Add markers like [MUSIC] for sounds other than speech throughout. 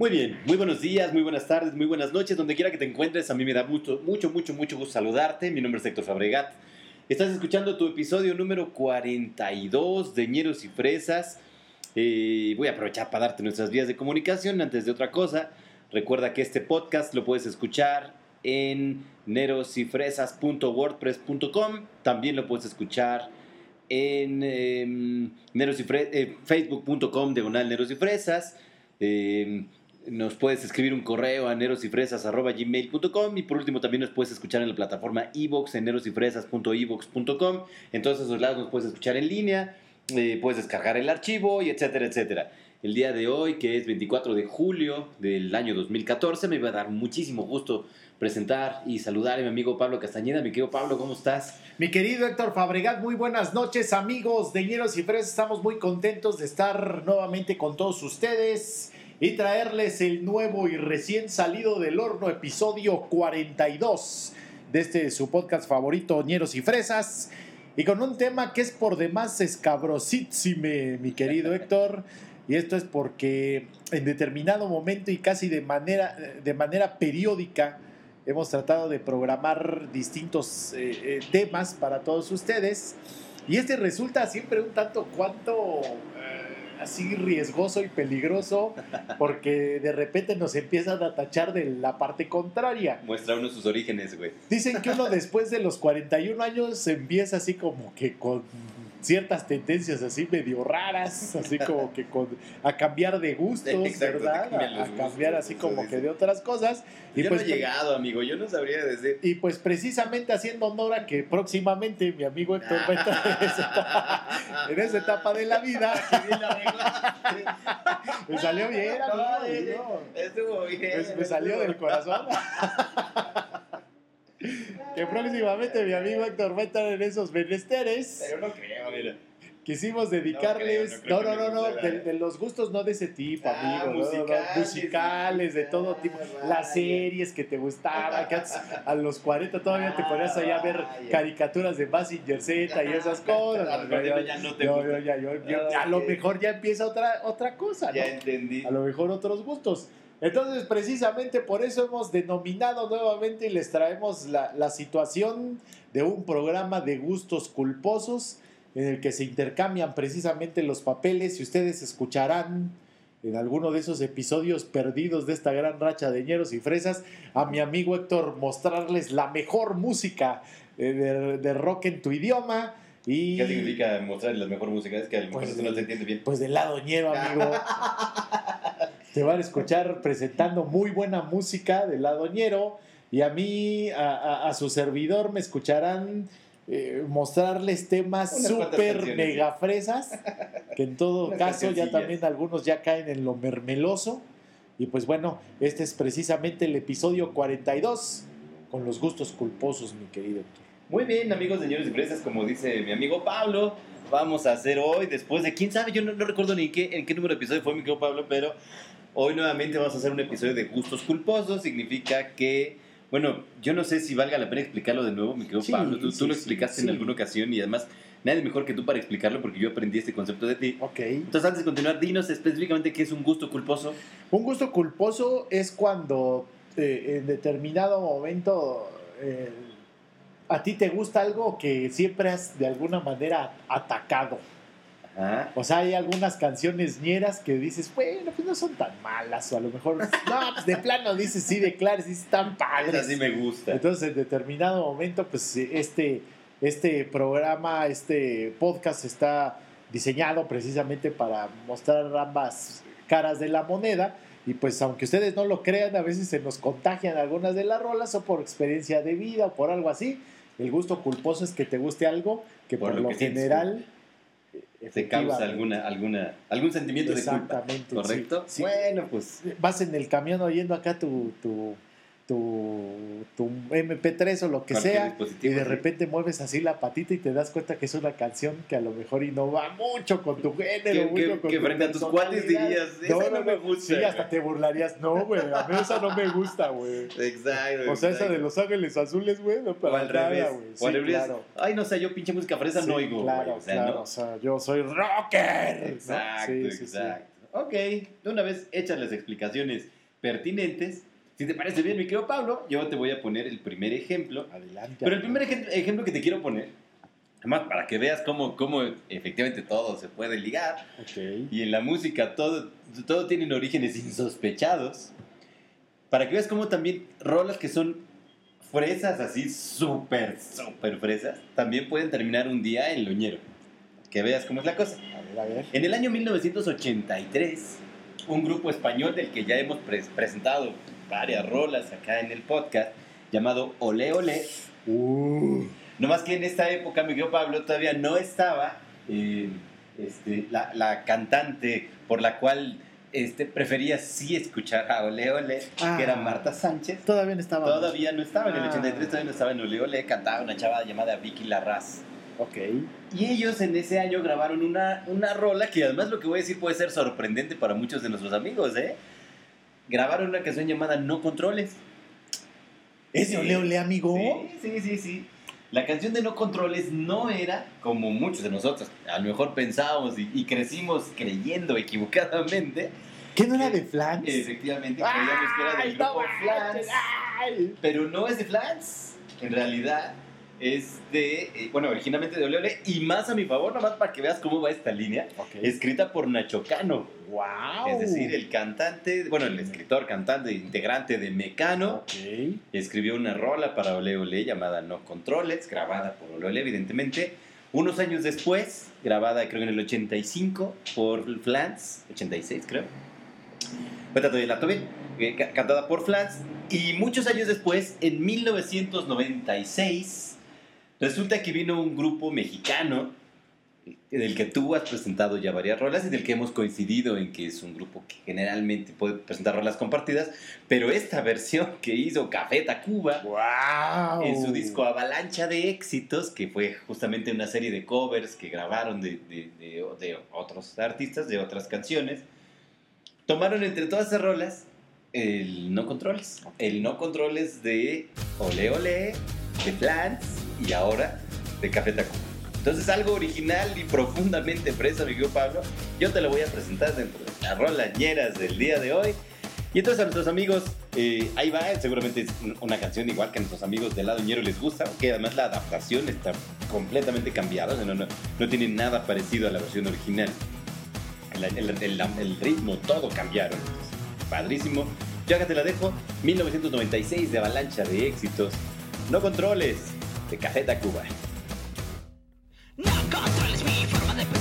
Muy bien, muy buenos días, muy buenas tardes, muy buenas noches, donde quiera que te encuentres. A mí me da mucho, mucho, mucho, mucho gusto saludarte. Mi nombre es Héctor Fabregat. Estás escuchando tu episodio número 42 de Ñeros y Fresas. Eh, voy a aprovechar para darte nuestras vías de comunicación. Antes de otra cosa, recuerda que este podcast lo puedes escuchar en nerosyfresas.wordpress.com. También lo puedes escuchar en eh, eh, facebook.com diagonal Neros y Fresas. Eh, nos puedes escribir un correo a nerosyfresas.gmail.com y por último también nos puedes escuchar en la plataforma iVoox en nerosyfresas.evox.com. En todos esos lados nos puedes escuchar en línea, eh, puedes descargar el archivo y etcétera, etcétera. El día de hoy, que es 24 de julio del año 2014, me va a dar muchísimo gusto presentar y saludar a mi amigo Pablo Castañeda. Mi querido Pablo, ¿cómo estás? Mi querido Héctor Fabregat, muy buenas noches, amigos de Ñeros y Fresas. Estamos muy contentos de estar nuevamente con todos ustedes y traerles el nuevo y recién salido del horno episodio 42 de este su podcast favorito, Ñeros y Fresas. Y con un tema que es por demás escabrosísime, mi querido Héctor. Y esto es porque en determinado momento y casi de manera, de manera periódica hemos tratado de programar distintos eh, eh, temas para todos ustedes. Y este resulta siempre un tanto cuanto así riesgoso y peligroso porque de repente nos empiezan a tachar de la parte contraria. Muestra uno sus orígenes, güey. Dicen que uno después de los 41 años empieza así como que con ciertas tendencias así medio raras, así como que con, a cambiar de gustos, ¿verdad? A, cambiar así como que de otras cosas. Y yo pues, no he llegado, amigo, yo no sabría decir. Y pues precisamente haciendo honor a que próximamente mi amigo Héctor va a estar en esa etapa, de la vida. [LAUGHS] me salió bien, amigo. Estuvo bien. me salió del corazón [LAUGHS] que próximamente mi amigo Héctor va a estar en esos menesteres. Pero no creo, mira. Quisimos dedicarles, no, no, no, no, de, los gustos no de ese tipo, ah, amigo, musicales, de todo tipo, las series que te gustaban, que a los 40 todavía te ponías allá a ver caricaturas de Massinger Z y esas cosas. A lo mejor ya empieza otra, otra cosa, Ya entendí. A lo mejor otros gustos. Entonces, precisamente por eso hemos denominado nuevamente y les traemos la, la, situación de un programa de gustos culposos en el que se intercambian precisamente los papeles y ustedes escucharán en alguno de esos episodios perdidos de esta gran racha de ñeros y fresas a mi amigo Héctor mostrarles la mejor música eh, de, de rock en tu idioma. Y, ¿Qué significa mostrar la mejor música? Es que a lo mejor pues, no se entiende bien. Pues del lado ñero, amigo. [LAUGHS] te van a escuchar presentando muy buena música del lado ñero. Y a mí, a, a, su servidor, me escucharán eh, mostrarles temas súper mega fresas, que en todo [LAUGHS] caso ya también algunos ya caen en lo mermeloso. Y pues bueno, este es precisamente el episodio 42 con los gustos culposos, mi querido Héctor. Muy bien, amigos, señores y fresas, como dice mi amigo Pablo, vamos a hacer hoy, después de quién sabe, yo no, recuerdo ni qué, en qué número de episodio fue mi querido Pablo, pero hoy nuevamente vamos a hacer un episodio de gustos culposos, significa que bueno, yo no sé si valga la pena explicarlo de nuevo, mi querido Pablo. Tú, lo explicaste en alguna ocasión y además nadie mejor que tú para explicarlo porque yo aprendí este concepto de ti. Ok. Entonces, antes de continuar, dinos específicamente qué es un gusto culposo. Un gusto culposo es cuando eh, en determinado momento eh, a ti te gusta algo que siempre has de alguna manera atacado. O sea, hay algunas canciones ñeras que dices, bueno, pues no son tan malas, o a lo mejor, [LAUGHS] no, pues de plano dices, sí, de claro, sí están padres. Así me gusta. Entonces, en determinado momento, pues este, este programa, este podcast está diseñado precisamente para mostrar ambas caras de la moneda. Y pues aunque ustedes no lo crean, a veces se nos contagian algunas de las rolas o por experiencia de vida o por algo así. El gusto culposo es que te guste algo que por, lo, general te causa alguna, alguna, algún sentimiento de culpa. ¿Correcto? Bueno, pues. Vas en el camión oyendo acá tu, tu, tu, tu MP3 o lo que sea, y de repente mueves así la patita y te das cuenta que es una canción que a lo mejor innova mucho con tu género. Que, que, frente a tus cuates dirías, no, no, me gusta. Sí, hasta te burlarías, no, güey, a mí esa no me gusta, güey. Exacto. O sea, esa de Los Ángeles Azules, güey, no para nada, güey. Sí, claro. Ay, no sé, yo pinche música fresa no oigo, Claro, o sea, claro, ¿no? o sea, yo soy rocker. Exacto, exacto. Ok, de una vez hechas las explicaciones pertinentes. Si te parece bien, mi querido Pablo, yo te voy a poner el primer ejemplo. Adelante. Pero el primer ejemplo, ejemplo que te quiero poner, además para que veas cómo, cómo efectivamente todo se puede ligar, Ok. y en la música todo, todo tienen orígenes insospechados, para que veas cómo también rolas que son fresas, así súper, súper fresas, también pueden terminar un día en loñero. Que veas cómo es la cosa. A ver, a ver. En el año 1983, un grupo español del que ya hemos pres- presentado varias rolas acá en el podcast, llamado Ole Ole, Uh. no más que en esta época, mi querido Pablo, todavía no estaba eh, este, la, la cantante por la cual este, prefería sí escuchar a Ole Ole, Ah. que era Marta Sánchez. Todavía no estaba. Todavía no estaba, en el Ah. 83 todavía no estaba en Ole Ole, cantaba una chava llamada Vicky Larraz. Ok. Y ellos en ese año grabaron una, una rola que además lo que voy a decir puede ser sorprendente para muchos de nuestros amigos, ¿eh? Grabaron una canción llamada No Controles. ¿Es de Ole Ole, amigo? Sí, sí, sí, sí. La canción de No Controles no era como muchos de nosotros. A lo mejor pensábamos y, y crecimos creyendo equivocadamente. ¿Qué no era de Flans? Efectivamente, creíamos que era del grupo Flans. Pero no es de Flans. En realidad es de, eh, bueno, originalmente de Ole Ole. Y más a mi favor, nomás para que veas cómo va esta línea. Escrita por Nacho Cano. Wow. Es decir, el cantante, bueno, el escritor, cantante, integrante de Mecano. Escribió una rola para Ole Ole llamada No Controles, grabada por Ole Ole, evidentemente. Unos años después, grabada creo en el 85 por Flans, 86 creo. La tuve, eh, ca- cantada por Flans. Y muchos años después, en 1996, resulta que vino un grupo mexicano del que tú has presentado ya varias rolas y del que hemos coincidido en que es un grupo que generalmente puede presentar rolas compartidas, pero esta versión [LAUGHS] que hizo Café Tacuba Wow. en su disco Avalancha de Éxitos, que fue justamente una serie de covers que grabaron de, de- de- de otros artistas, de otras canciones, tomaron entre todas esas rolas el No Controles. El No Controles de Ole Ole, de Flans y ahora de Café Tacuba. Entonces algo original y profundamente fresa, mi querido Pablo, yo te lo voy a presentar dentro de las rolañeras del día de hoy. Y entonces a nuestros amigos, eh, ahí va, seguramente es un- una canción igual que a nuestros amigos del lado ñero les gusta, que además la adaptación está completamente cambiada, no, no, tiene nada parecido a la versión original. El, ritmo, todo cambiaron. Padrísimo. Yo acá te la dejo, 1996 de Avalancha de Éxitos. No controles, de Café Tacuba. No controles mi forma de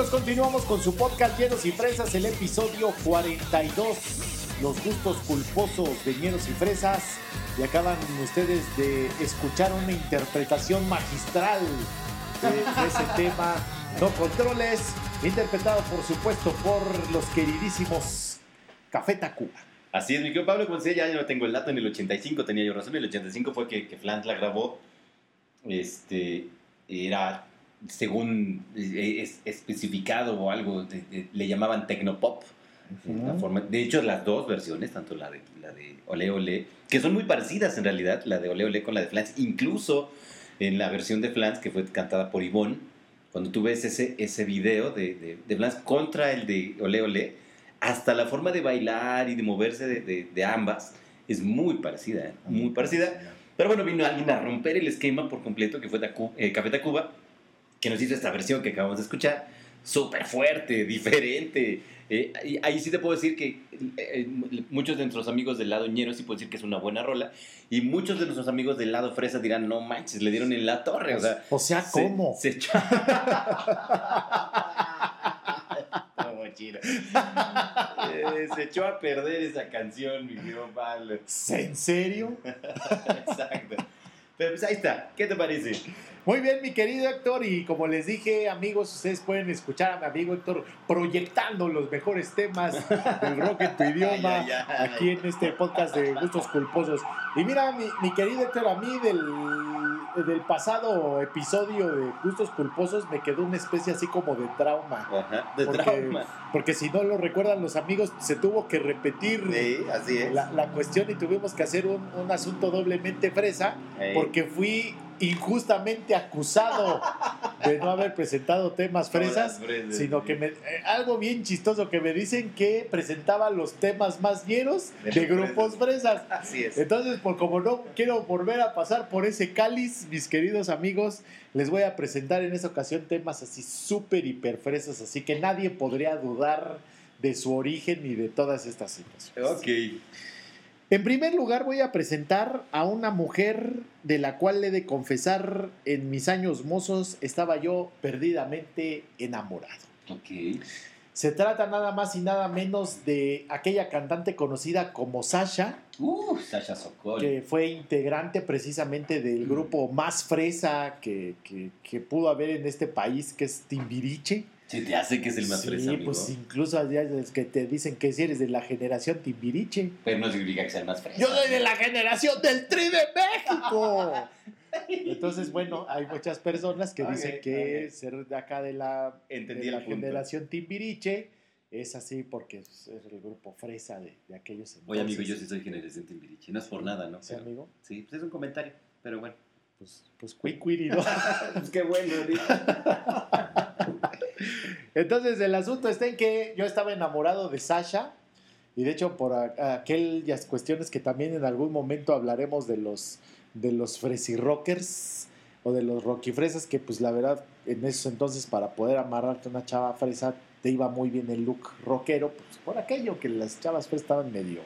amigos, continuamos con su podcast Llenos y Fresas, el episodio 42. Los gustos culposos de Llenos y Fresas. Y acaban ustedes de escuchar una interpretación magistral de, de ese [LAUGHS] tema, No Controles, interpretado por supuesto por los queridísimos Café Tacuba. Así es, mi querido Pablo, como decía, ya no tengo el dato, en el 85 tenía yo razón, en el 85 fue que, que Flans la grabó, este, era, según eh, es, especificado o algo, de- de- le llamaban Tecnopop, forma- de hecho las dos versiones, tanto la de, la de Ole Ole, que son muy parecidas en realidad, la de Ole Ole con la de Flans, incluso en la versión de Flans que fue cantada por Yvonne, cuando tú ves ese, ese video de, de, de Flans contra el de Ole Ole, hasta la forma de bailar y de moverse de, de- ambas es muy parecida, ¿eh? muy parecida. Pero bueno, vino alguien a romper el esquema por completo, que fue eh, Café Tacuba, que nos hizo esta versión que acabamos de escuchar, súper fuerte, [LAUGHS] diferente. Eh, y ahí sí te puedo decir que eh, muchos de nuestros amigos del lado ñero sí pueden decir que es una buena rola, y muchos de nuestros amigos del lado fresa dirán, no manches, le dieron en la torre, o sea... O sea, se- ¿cómo? Se, echó... [LAUGHS] Chino. Eh, se echó a perder esa canción, mi querido. ¿En serio? [LAUGHS] Exacto. Pero pues ahí está. ¿Qué te parece? Muy bien, mi querido Héctor, y como les dije, amigos, ustedes pueden escuchar a mi amigo Héctor proyectando los mejores temas del rock en tu [LAUGHS] idioma Ay, ay, ay. aquí en este podcast de Gustos Culposos. Y mira, mi, mi querido Héctor, a mí del, del pasado episodio de Gustos Culposos me quedó una especie así como de trauma. Ajá. De Porque, trauma. porque si no lo recuerdan los amigos, se tuvo que repetir Sí, así es. la, la cuestión y tuvimos que hacer un, un asunto doblemente fresa porque fui injustamente acusado de no haber presentado temas fresas, sino que me, eh, algo bien chistoso que me dicen que presentaba los temas más llenos De grupos fresas. Así es. Entonces, por como no quiero volver a pasar por ese cáliz, mis queridos amigos, les voy a presentar en esta ocasión temas así súper hiper fresas, así que nadie podría dudar de su origen y de todas estas situaciones. Ok. En primer lugar voy a presentar a una mujer de la cual he de confesar en mis años mozos estaba yo perdidamente enamorado. Ok. Se trata nada más y nada menos de aquella cantante conocida como Sasha, Uh, Sasha Sokol. que fue integrante precisamente del grupo más fresa que, que- que pudo haber en este país, que es Timbiriche. Se te hace que es el más sí, fresa, amigo. pues incluso hay es que te dicen que si eres de la generación Timbiriche. Pero no significa que sea el más fresa. Yo soy de la generación del Tri de México. [LAUGHS] Entonces, bueno, hay muchas personas que dicen que ser de acá de la, Entendí de la generación Timbiriche es así porque es el grupo fresa de, de aquellos entonces. Oye, amigo, yo sí soy generación Timbiriche. No es por nada, ¿no? Sí, Pero- amigo. Sí, pues es un comentario. Pero bueno. Pues, pues cuicuiri, ¿no? [LAUGHS] pues qué bueno, [LAUGHS] Entonces, el asunto está en que yo estaba enamorado de Sasha. Y de hecho, por aquellas cuestiones que también en algún momento hablaremos de los, de los Fresi Rockers o de los Rocky Fresas, que pues la verdad, en esos entonces, para poder amarrarte una chava fresa, te iba muy bien el look rockero, pues por aquello que las chavas fresas estaban medio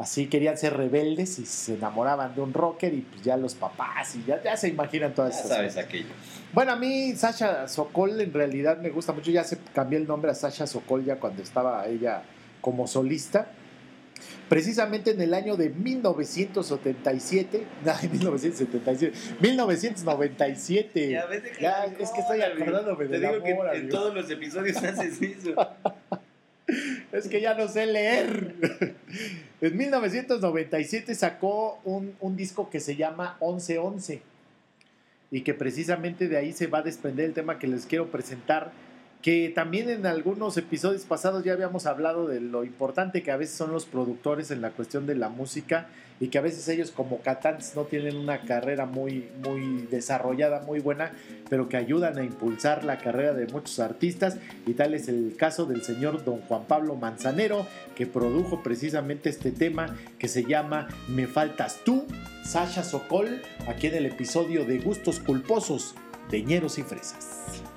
así, querían ser rebeldes y se enamoraban de un rocker y pues ya los papás y ya, ya se imaginan todas Ya estas sabes cosas. aquello. Bueno, a mí Sasha Sokol en realidad me gusta mucho. Ya se cambió el nombre a Sasha Sokol ya cuando estaba ella como solista. Precisamente en el año de 1977, no, 1977, 1997. Ya, ves, deja Ya, de es que estoy acordándome Te digo que en amigo. todos los episodios haces eso. [LAUGHS] [LAUGHS] Es que ya no sé leer. En 1997 sacó un, un disco que se llama 1111 y que precisamente de ahí se va a desprender el tema que les quiero presentar, que también en algunos episodios pasados ya habíamos hablado de lo importante que a veces son los productores en la cuestión de la música y que a veces ellos como cantantes no tienen una carrera muy, muy desarrollada, muy buena, pero que ayudan a impulsar la carrera de muchos artistas y tal es el caso del señor don Juan Pablo Manzanero que produjo precisamente este tema que se llama Me faltas tú, Sasha Sokol, aquí en el episodio de Gustos Culposos de Ñeros y Fresas.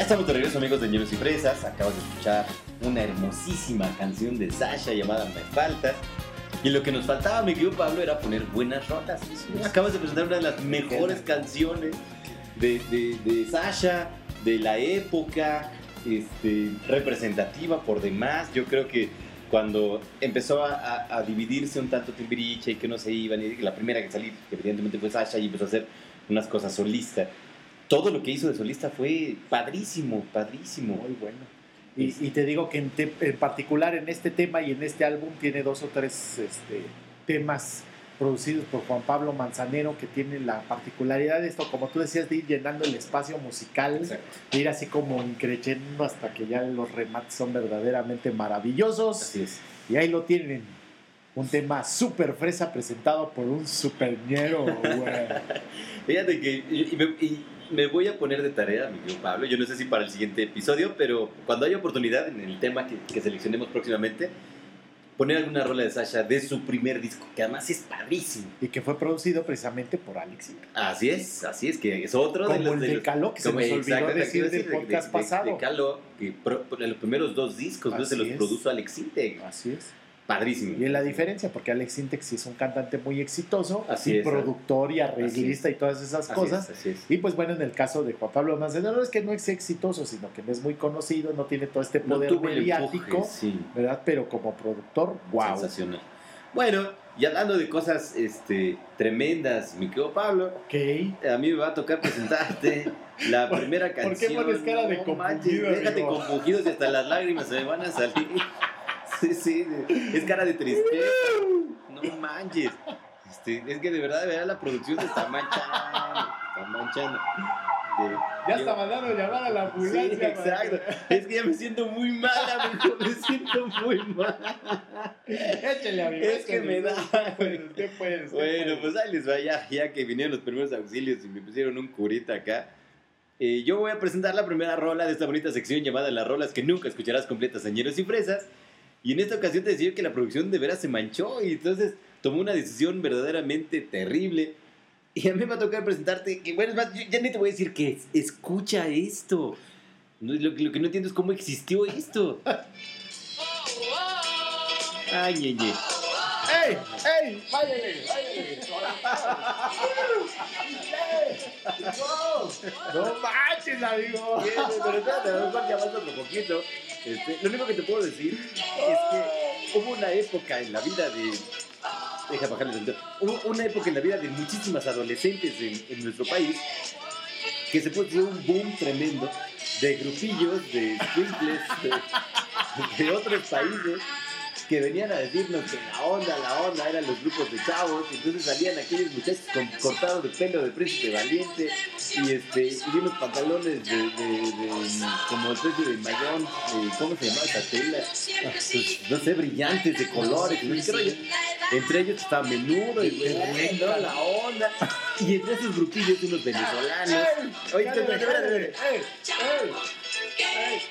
Ya estamos de regreso, amigos de Ñeros y Fresas. Acabas de escuchar una hermosísima canción de Sasha llamada Me Faltas. Y lo que nos faltaba, mi querido Pablo, era poner buenas rolas. Acabas de presentar una de las mejores canciones de, de- de Sasha, de la época, este, representativa por demás. Yo creo que cuando empezó a, a- a dividirse un tanto Timbiriche y que no se iban, y la primera que salí, evidentemente fue Sasha, y empezó a hacer unas cosas solistas. Todo lo que hizo de solista fue padrísimo, padrísimo. Muy bueno. Y, y te digo que en, te- en particular en este tema y en este álbum tiene dos o tres este, temas producidos por Juan Pablo Manzanero que tienen la particularidad de esto, como tú decías, de ir llenando el espacio musical, Exacto. de ir así como increciendo hasta que ya los remates son verdaderamente maravillosos. Así es. Y ahí lo tienen. Un tema súper fresa presentado por un super ñero, güey. [LAUGHS] Fíjate que y, y y me voy a poner de tarea, mi querido Pablo. Yo no sé si para el siguiente episodio, pero cuando haya oportunidad en el tema que, que seleccionemos próximamente, poner alguna rola de Sasha de su primer disco, que además es padrísimo. Y que fue producido precisamente por Alex. Así es, así es, que es otro de Como los. el de de los- Caló, que se nos olvidó decir del de- podcast de- de- pasado. De Caló, que pro- los primeros dos discos ¿no? se los es. produjo Alex Intec. Así es. Padrísimo. Y es la diferencia, porque Alex Sintek sí es un cantante muy exitoso, Así y es, productor y Así arreglista y todas esas Así cosas. es, así es. Y pues bueno, en el caso de Juan Pablo Manzanero no es que no es exitoso, sino que no es muy conocido, no tiene todo este No poder el mediático, empuje, sí. ¿verdad? Pero como productor, wow. Sensacional. Bueno, y hablando de cosas este, tremendas, mi querido Pablo, a mí me va a tocar presentarte la [LAUGHS] primera por qué canción. pones cara de No manches, Déjate amigo? compungidos y hasta las lágrimas se me van a salir. Sí, sí, es cara de tristeza. No manches. Este, es que de verdad, de verdad la producción se está manchando. Está manchando. de- Ya está mandando llamar a la ambulancia. exacto. que- Es que ya me siento muy mal, amigo. Me siento muy mal. Échale, amigo. Es que me da, Usted puede, usted puede, usted Bueno, puede. pues ahí les va ya, ya que vinieron los primeros auxilios y me pusieron un curita acá. Eh, yo voy a presentar la primera rola de esta bonita sección llamada Las rolas que nunca escucharás completas, señeros y fresas. Y en esta ocasión te decía que la producción de veras se manchó y entonces tomó una decisión verdaderamente terrible. Y a mí me va a tocar presentarte, que bueno, es más, yo ya ni te voy a decir que es- escucha esto. No, lo, lo que no entiendo es cómo existió esto. Ay, ñeñe. ¡Ey! ¡Ey! ¡Váyale! ¡Váyale! [LAUGHS] ¡No! ¡No manches, amigo! Pero espérate, ya falta otro poquito. Este, lo único que te puedo decir es que hubo una época en la vida de. Deja bajarle el. Hubo una época en la vida de muchísimas adolescentes en, en nuestro país que se puso un boom tremendo de grupillos, de squinkles, de, de otros países que venían a decirnos que la onda, la onda eran los grupos de chavos, entonces salían aquellos muchachos con cortados de pelo de príncipe valiente y este y unos pantalones de, de, de- como especie de mayón, ¿cómo se llamaba esa tela? Ah, pues, no sé, brillantes de colores, no sé qué rollo. Entre ellos estaba menudo y bueno, la onda. Y entre esos grupillos unos venezolanos. Oye, Cállate, espérate, espérate, cállate. espérate. ¡Ey!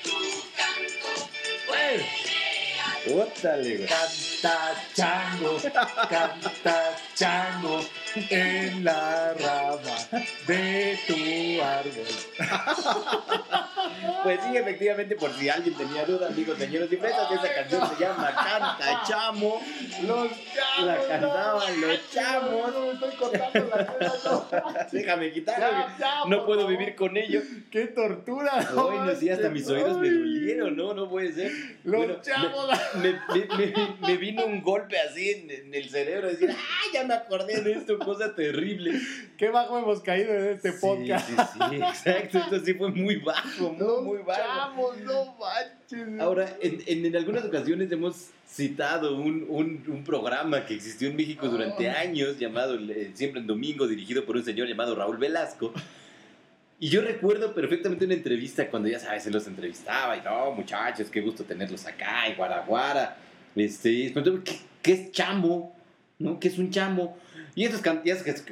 ¡Ey! ¡Ey! Ótale, güey. Canta chango, canta chango en la rama de tu árbol. [LAUGHS] Pues sí, efectivamente, por si alguien tenía duda, amigos señores y fresas, esa canción se llama Canta Chamo. Los chavos. La cantaban no, los chavos. No, me estoy cortando la no. [LAUGHS] Déjame quitarlo. No puedo vivir con ello. ¡Qué tortura! Ay, no, sí, hasta mis oídos me dolieron, ¿no? No puede ser. Los Bueno, chavos. Me, me- me- me vino un golpe así en, en el cerebro, decir, ¡ay, ya me acordé de esto! Cosa terrible. ¡Qué bajo hemos caído en este Sí, podcast! Sí, sí, [LAUGHS] exacto. Esto sí fue muy bajo, muy, Los muy bajo. chavos, no manches. Ahora, en, en, en algunas ocasiones hemos citado un, un, un programa que existió en México durante Ah. años llamado eh, Siempre en Domingo, dirigido por un señor llamado Raúl Velasco. Y yo recuerdo perfectamente una entrevista cuando ya sabes, se los entrevistaba y no, muchachos, qué gusto tenerlos acá y guaraguara. Este, ¿qué, qué es chamo? ¿No? ¿Qué es un chamo? Y estos can-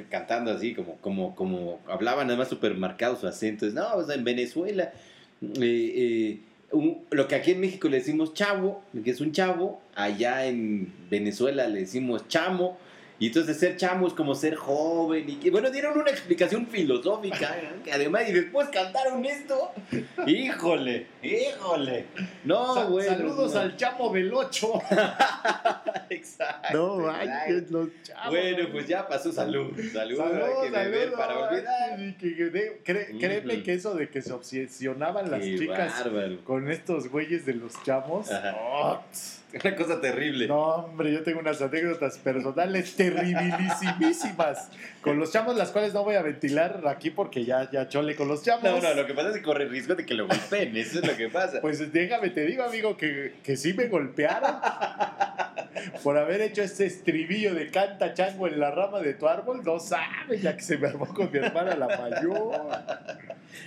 cantando así, como, como, como hablaban, además súper marcado su acento. Es, no, en Venezuela, eh, eh, un- lo que aquí en México le decimos chavo, que es un chavo, allá en Venezuela le decimos chamo, y entonces ser chamo es como ser joven, y que, bueno, dieron una explicación filosófica, [LAUGHS] ¿eh? que además, y después cantaron esto, híjole, híjole, no, Sa- bueno, Saludos no. al chamo del 8. [LAUGHS] Exacto, No manches, los chavos. Bueno, pues ya pasó salud, salud, Saludos, que beber saludos, para olvidar. y que- que de- cre- créeme que eso de que se obsesionaban las Qué chicas bárbaro. con estos güeyes de los chamos. Ajá. oh. [LAUGHS] Una cosa terrible. no, hombre, yo tengo unas anécdotas personales [LAUGHS] terribilísimas con los chamos, las cuales no voy a ventilar aquí porque ya, ya chole con los chamos. No, no, lo que pasa es que corre riesgo de que lo golpeen, eso es lo que pasa. Pues déjame, te digo, amigo, que, que sí me golpearon [LAUGHS] por haber hecho este estribillo de canta chango en la rama de tu árbol. No sabes, ya que se me armó con mi hermana la mayor.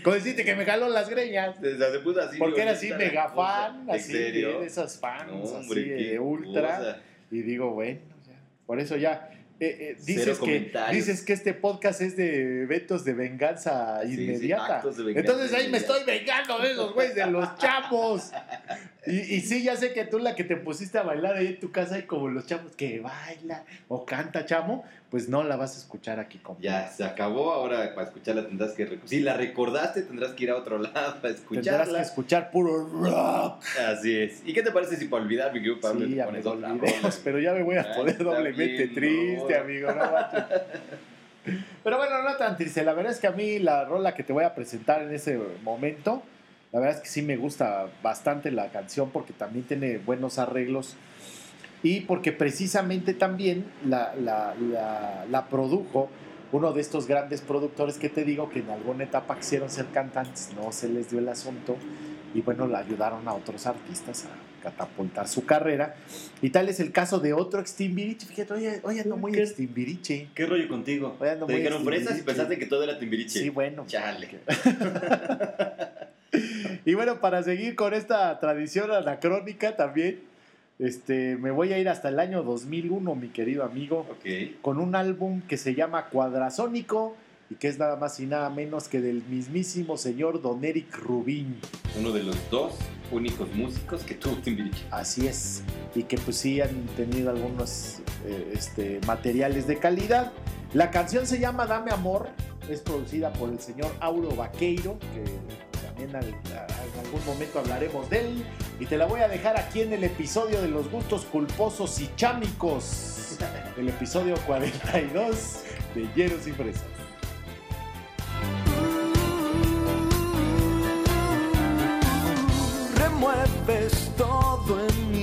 Con decirte que me jaló las greñas. Se, se puso así. Porque era así mega fan, ¿En así serio? de esas fans, No, así de ultra. cosa. Y digo, bueno, ya. Por eso ya. eh, eh, dices, que, dices que este podcast es de eventos de venganza Sí, sí, inmediata. actos de venganza Entonces ahí me estoy vengando de esos güeyes, de los chamos. [LAUGHS] Y, y sí, ya sé que tú la que te pusiste a bailar ahí en tu casa y como los chamos que baila o canta chamo, pues no la vas a escuchar aquí conmigo. Ya, se acabó. Ahora para escucharla tendrás que. Si la recordaste, tendrás que ir a otro [LAUGHS] lado para Tendrás escucharla. que escuchar puro rock. Así es. ¿Y qué te parece si para olvidar, mi querido Pablo, Sí, te pones amigo, otra olvidemos, [LAUGHS] pero ya me voy a poner doblemente bien, triste, no. amigo. No [LAUGHS] pero bueno, no tan triste. La verdad es que a mí la rola que te voy a presentar en ese momento, la verdad es que sí me gusta bastante la canción porque también tiene buenos arreglos y porque precisamente también la, la, la, la produjo uno de estos grandes productores que te digo que en alguna etapa quisieron ser cantantes, no se les dio el asunto y bueno, la ayudaron a otros artistas catapultar su carrera. Y tal es el caso de otro ex Timbiriche. Fíjate, oye, oye ando muy ¿Qué? ex Timbiriche. ¿Qué rollo contigo? Oye, ando Te muy dijeron fresas y pensaste que todo era Timbiriche. Sí, bueno. Chale. [LAUGHS] [LAUGHS] Y bueno, para seguir con esta tradición anacrónica también, este, me voy a ir hasta el año 2001, mi querido amigo, Ok. con un álbum que se llama Cuadrasónico y que es nada más y nada menos que del mismísimo señor Don Eric Rubín. Uno de los dos únicos músicos que tuvo Timbiriche. Así es. Y que pues sí han tenido algunos eh, este, materiales de calidad. La canción se llama Dame Amor. Es producida por el señor Auro Vaqueiro, que también al- a- en algún momento hablaremos de él. Y te la voy a dejar aquí en el episodio de los gustos culposos y chámicos. [LAUGHS] El episodio 42 de Hieros y Fresas. Remueves todo en mí,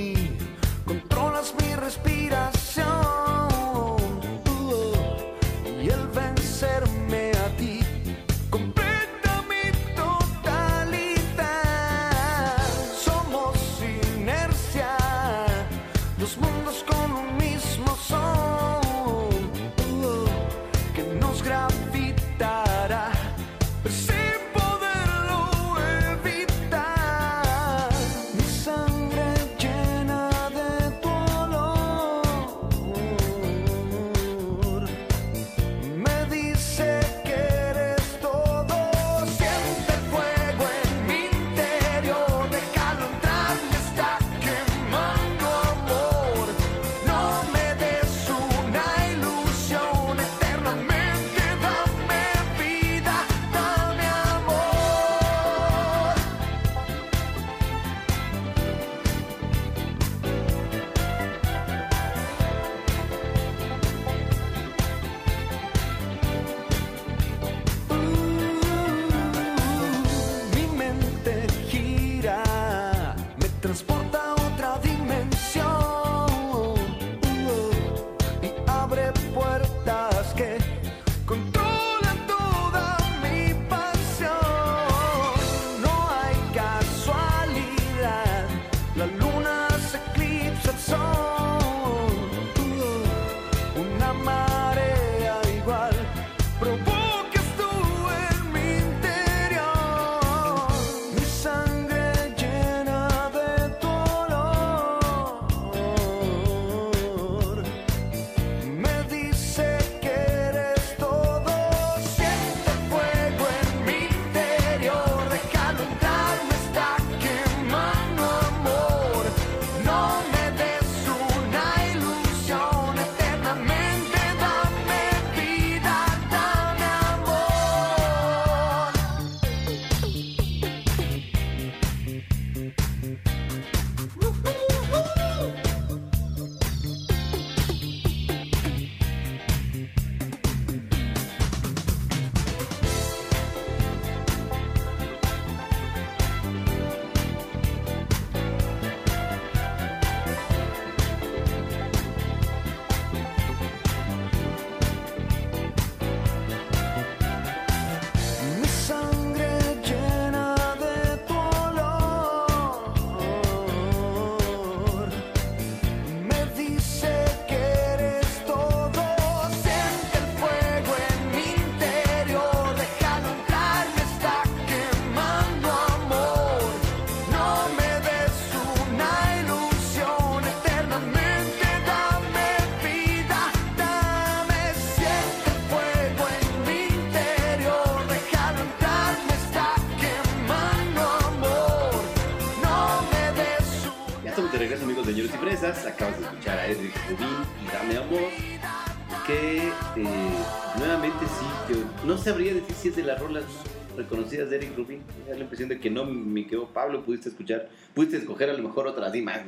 Eric Rubin. Me da la impresión de que no, mi querido Pablo, pudiste escuchar, pudiste escoger a lo mejor otra así más,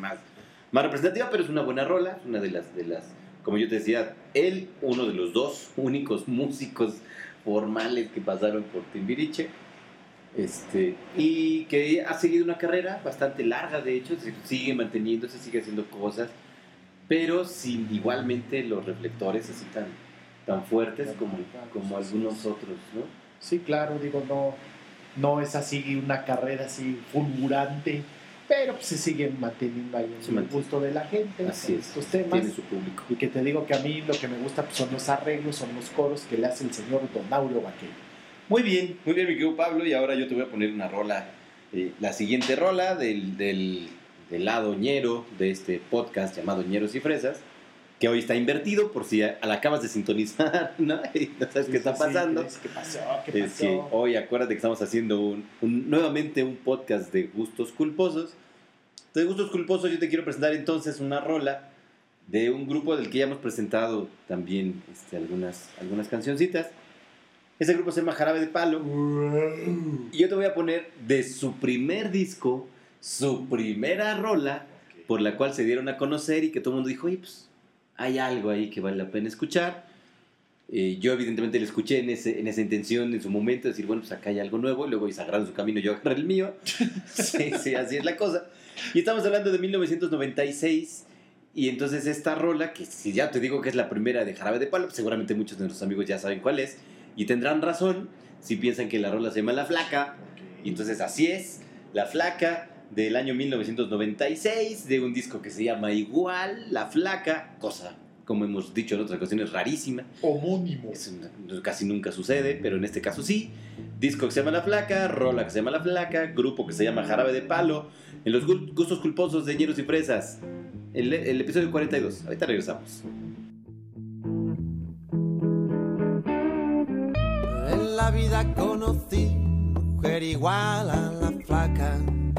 representativa, pero es una buena rola, una de las, de las, como yo te decía, él, uno de los dos únicos músicos formales que pasaron por Timbiriche. Este, y que ha seguido una carrera bastante larga, de hecho, sigue manteniéndose, sigue haciendo cosas, pero sin igualmente los reflectores así tan, tan fuertes como, como algunos otros, ¿no? Sí, claro, digo, no, no es así una carrera así fulgurante, pero pues, se siguen manteniendo ahí en el gusto de la gente Así es. estos temas. Tiene su público. Y que te digo que a mí lo que me gusta pues, son los arreglos, son los coros que le hace el señor Don Aureo Vaquero. Muy bien, muy bien, mi querido Pablo. Y ahora yo te voy a poner una rola. eh, la siguiente rola del, del, del lado ñero de este podcast llamado Ñeros y Fresas. Que hoy está invertido por si a- la acabas de sintonizar, [LAUGHS] ¿no? Y no sabes qué está Sí, sí, pasando. ¿qué pasó? ¿Qué Es que pasó? hoy acuérdate que estamos haciendo un, un- nuevamente un podcast de gustos culposos. De gustos culposos yo te quiero presentar entonces una rola de un grupo del que ya hemos presentado también este, algunas, algunas cancioncitas. Ese grupo se llama Jarabe de Palo. Y yo te voy a poner de su primer disco, su primera rola, por la cual se dieron a conocer y que todo el mundo dijo, oye, pues hay algo ahí que vale la pena escuchar. Eh, yo evidentemente lo escuché en, ese, en esa intención en su momento, de decir, bueno, pues acá hay algo nuevo, y luego ellos agarraron su camino, yo agarré el mío. [LAUGHS] sí, sí, así es la cosa. Y estamos hablando de 1996, y entonces esta rola, que si ya te digo que es la primera de Jarabe de Palo, pues seguramente muchos de nuestros amigos ya saben cuál es, y tendrán razón si piensan que la rola se llama La Flaca, y entonces así es, La Flaca del año 1996, de un disco que se llama igual, La Flaca, cosa, como hemos dicho en otras ocasiones, rarísima. Homónimo. Es una- casi nunca sucede, pero en este caso sí. Disco que se llama La Flaca, rola que se llama La Flaca, grupo que se llama Jarabe de Palo, en los gu- gustos culposos de ñeros y fresas. El, el episodio 42. Ahorita regresamos. En la vida conocí mujer igual a la flaca,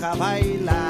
baja a bailar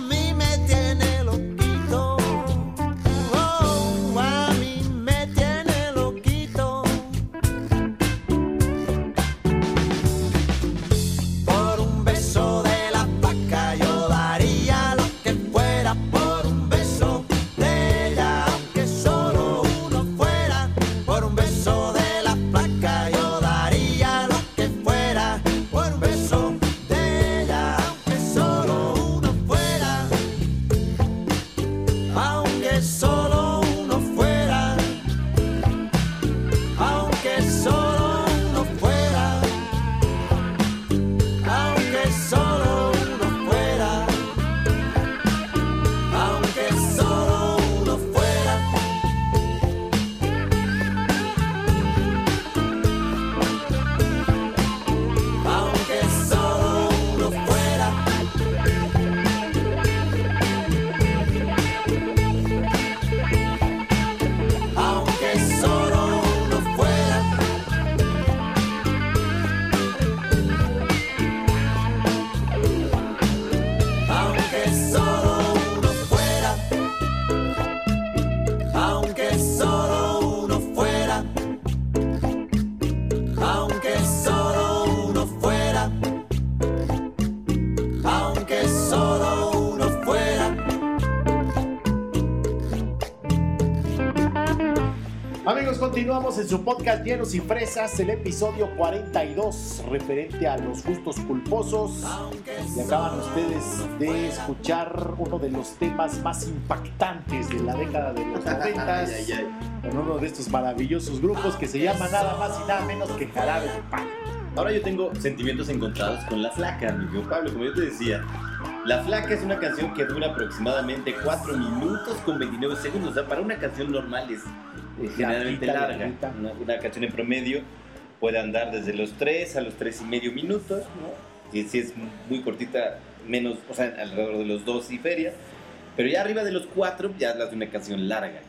En su podcast Llenos y Fresas, el episodio 42, referente a los gustos culposos. Y acaban ustedes de escuchar uno de los temas más impactantes de la década de los 90 [LAUGHS] Ay, ay, ay. con uno de estos maravillosos grupos que se llama nada más y nada menos que Jarabe de. Ahora yo tengo sentimientos encontrados con La Flaca, mi amigo Pablo, como yo te decía. La Flaca es una canción que dura aproximadamente 4 minutos con 29 segundos. O sea, para una canción normal es generalmente Larguita, larga. larguita. Una, una canción en promedio puede andar desde los 3 a los 3 y medio minutos, ¿no? Y si es muy cortita, menos, o sea, alrededor de los 2 y feria. Pero ya arriba de los 4 ya hablas de una canción larga.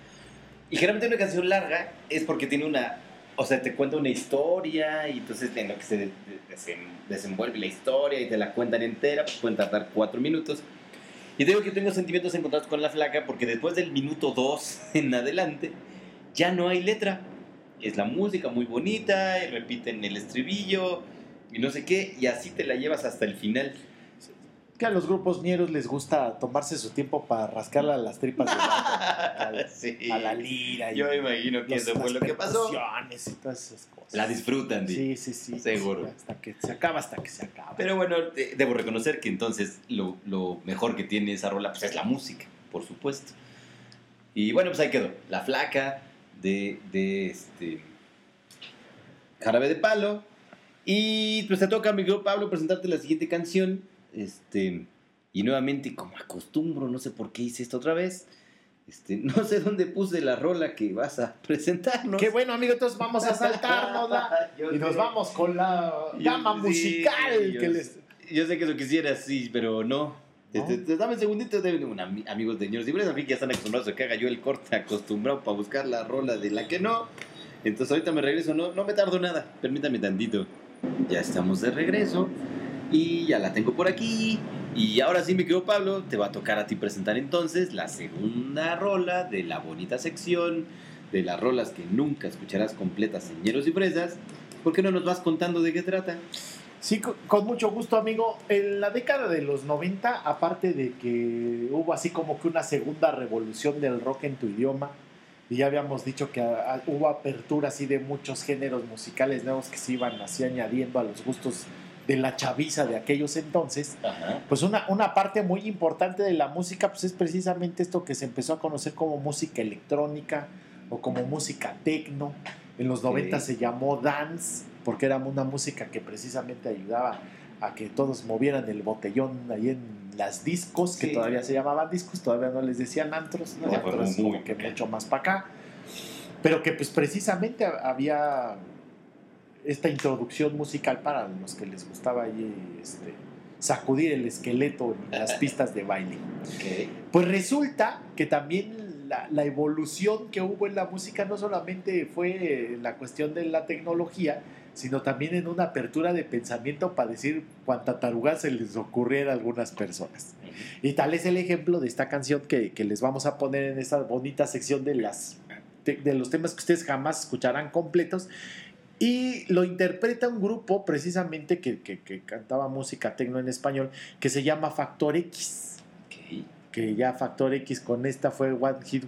Y generalmente una canción larga es porque tiene una o sea, te cuenta una historia y entonces en lo que se de- desen- desenvuelve la historia y te la cuentan entera, pues pueden tardar cuatro minutos. Y digo que tengo sentimientos encontrados con la flaca porque después del minuto dos en adelante ya no hay letra. Es la música muy bonita y repiten el estribillo y no sé qué y así te la llevas hasta el final. Que a los grupos ñeros les gusta tomarse su tiempo para rascarle a las tripas de la, [LAUGHS] Sí. a la lira y Yo me imagino que eso fue lo que pasó. y todas esas cosas. La disfrutan, di. Sí, sí, sí. Seguro. Hasta que se acaba, hasta que se acaba. Pero bueno, debo reconocer que entonces lo, lo mejor que tiene esa rola pues, es la música, por supuesto. Y bueno, pues ahí quedó. La flaca de, de este. Jarabe de Palo. Y pues te toca, amigo Pablo, presentarte la siguiente canción. Este. Y nuevamente, como acostumbro, no sé por qué hice esto otra vez. Este, no sé dónde puse la rola que vas a presentarnos. Qué bueno, amigo, entonces vamos a saltárnosla [LAUGHS] y nos vamos con la gama musical yo que sé. les... Yo sé que lo quisieras, sí, pero no. Te- ¿No? te- te- dame un segundito, de un amigos de señores libres, a mí ya están acostumbrados a que haga yo el corte acostumbrado para buscar la rola de la que no. Entonces ahorita me regreso, no, no me tardo nada, permítame tantito. Ya estamos de regreso y ya la tengo por aquí. Y ahora sí, mi querido Pablo, te va a tocar a ti presentar entonces la segunda rola de la bonita sección de las rolas que nunca escucharás completas, señeros y fresas. ¿Por qué no nos vas contando de qué trata? Sí, co- con mucho gusto, amigo. En la década de los 90, aparte de que hubo así como que una segunda revolución del rock en tu idioma, y ya habíamos dicho que a- a- hubo apertura así de muchos géneros musicales nuevos que se iban así añadiendo a los gustos de la chaviza de aquellos entonces, Ajá. pues una, una parte muy importante de la música pues es precisamente esto que se empezó a conocer como música electrónica o como música techno. En los Ok. 90 se llamó dance porque era una música que precisamente ayudaba a que todos movieran el botellón ahí en las discos, que Sí. todavía se llamaban discos, todavía no les decían antros, ¿no? Fue Antros muy como que mucho más para acá. Pero que pues precisamente había esta introducción musical para los que les gustaba ahí este, sacudir el esqueleto en las pistas de baile. Ok. Pues resulta que también la, la evolución que hubo en la música no solamente fue la cuestión de la tecnología, sino también en una apertura de pensamiento para decir cuánta taruga se les ocurriera a algunas personas. Y tal es el ejemplo de esta canción que, que les vamos a poner en esta bonita sección de, las, de, de los temas que ustedes jamás escucharán completos. Y lo interpreta un grupo precisamente que, que- que cantaba música tecno en español que se llama Factor X. Ok. Que ya Factor X con esta fue One Hit.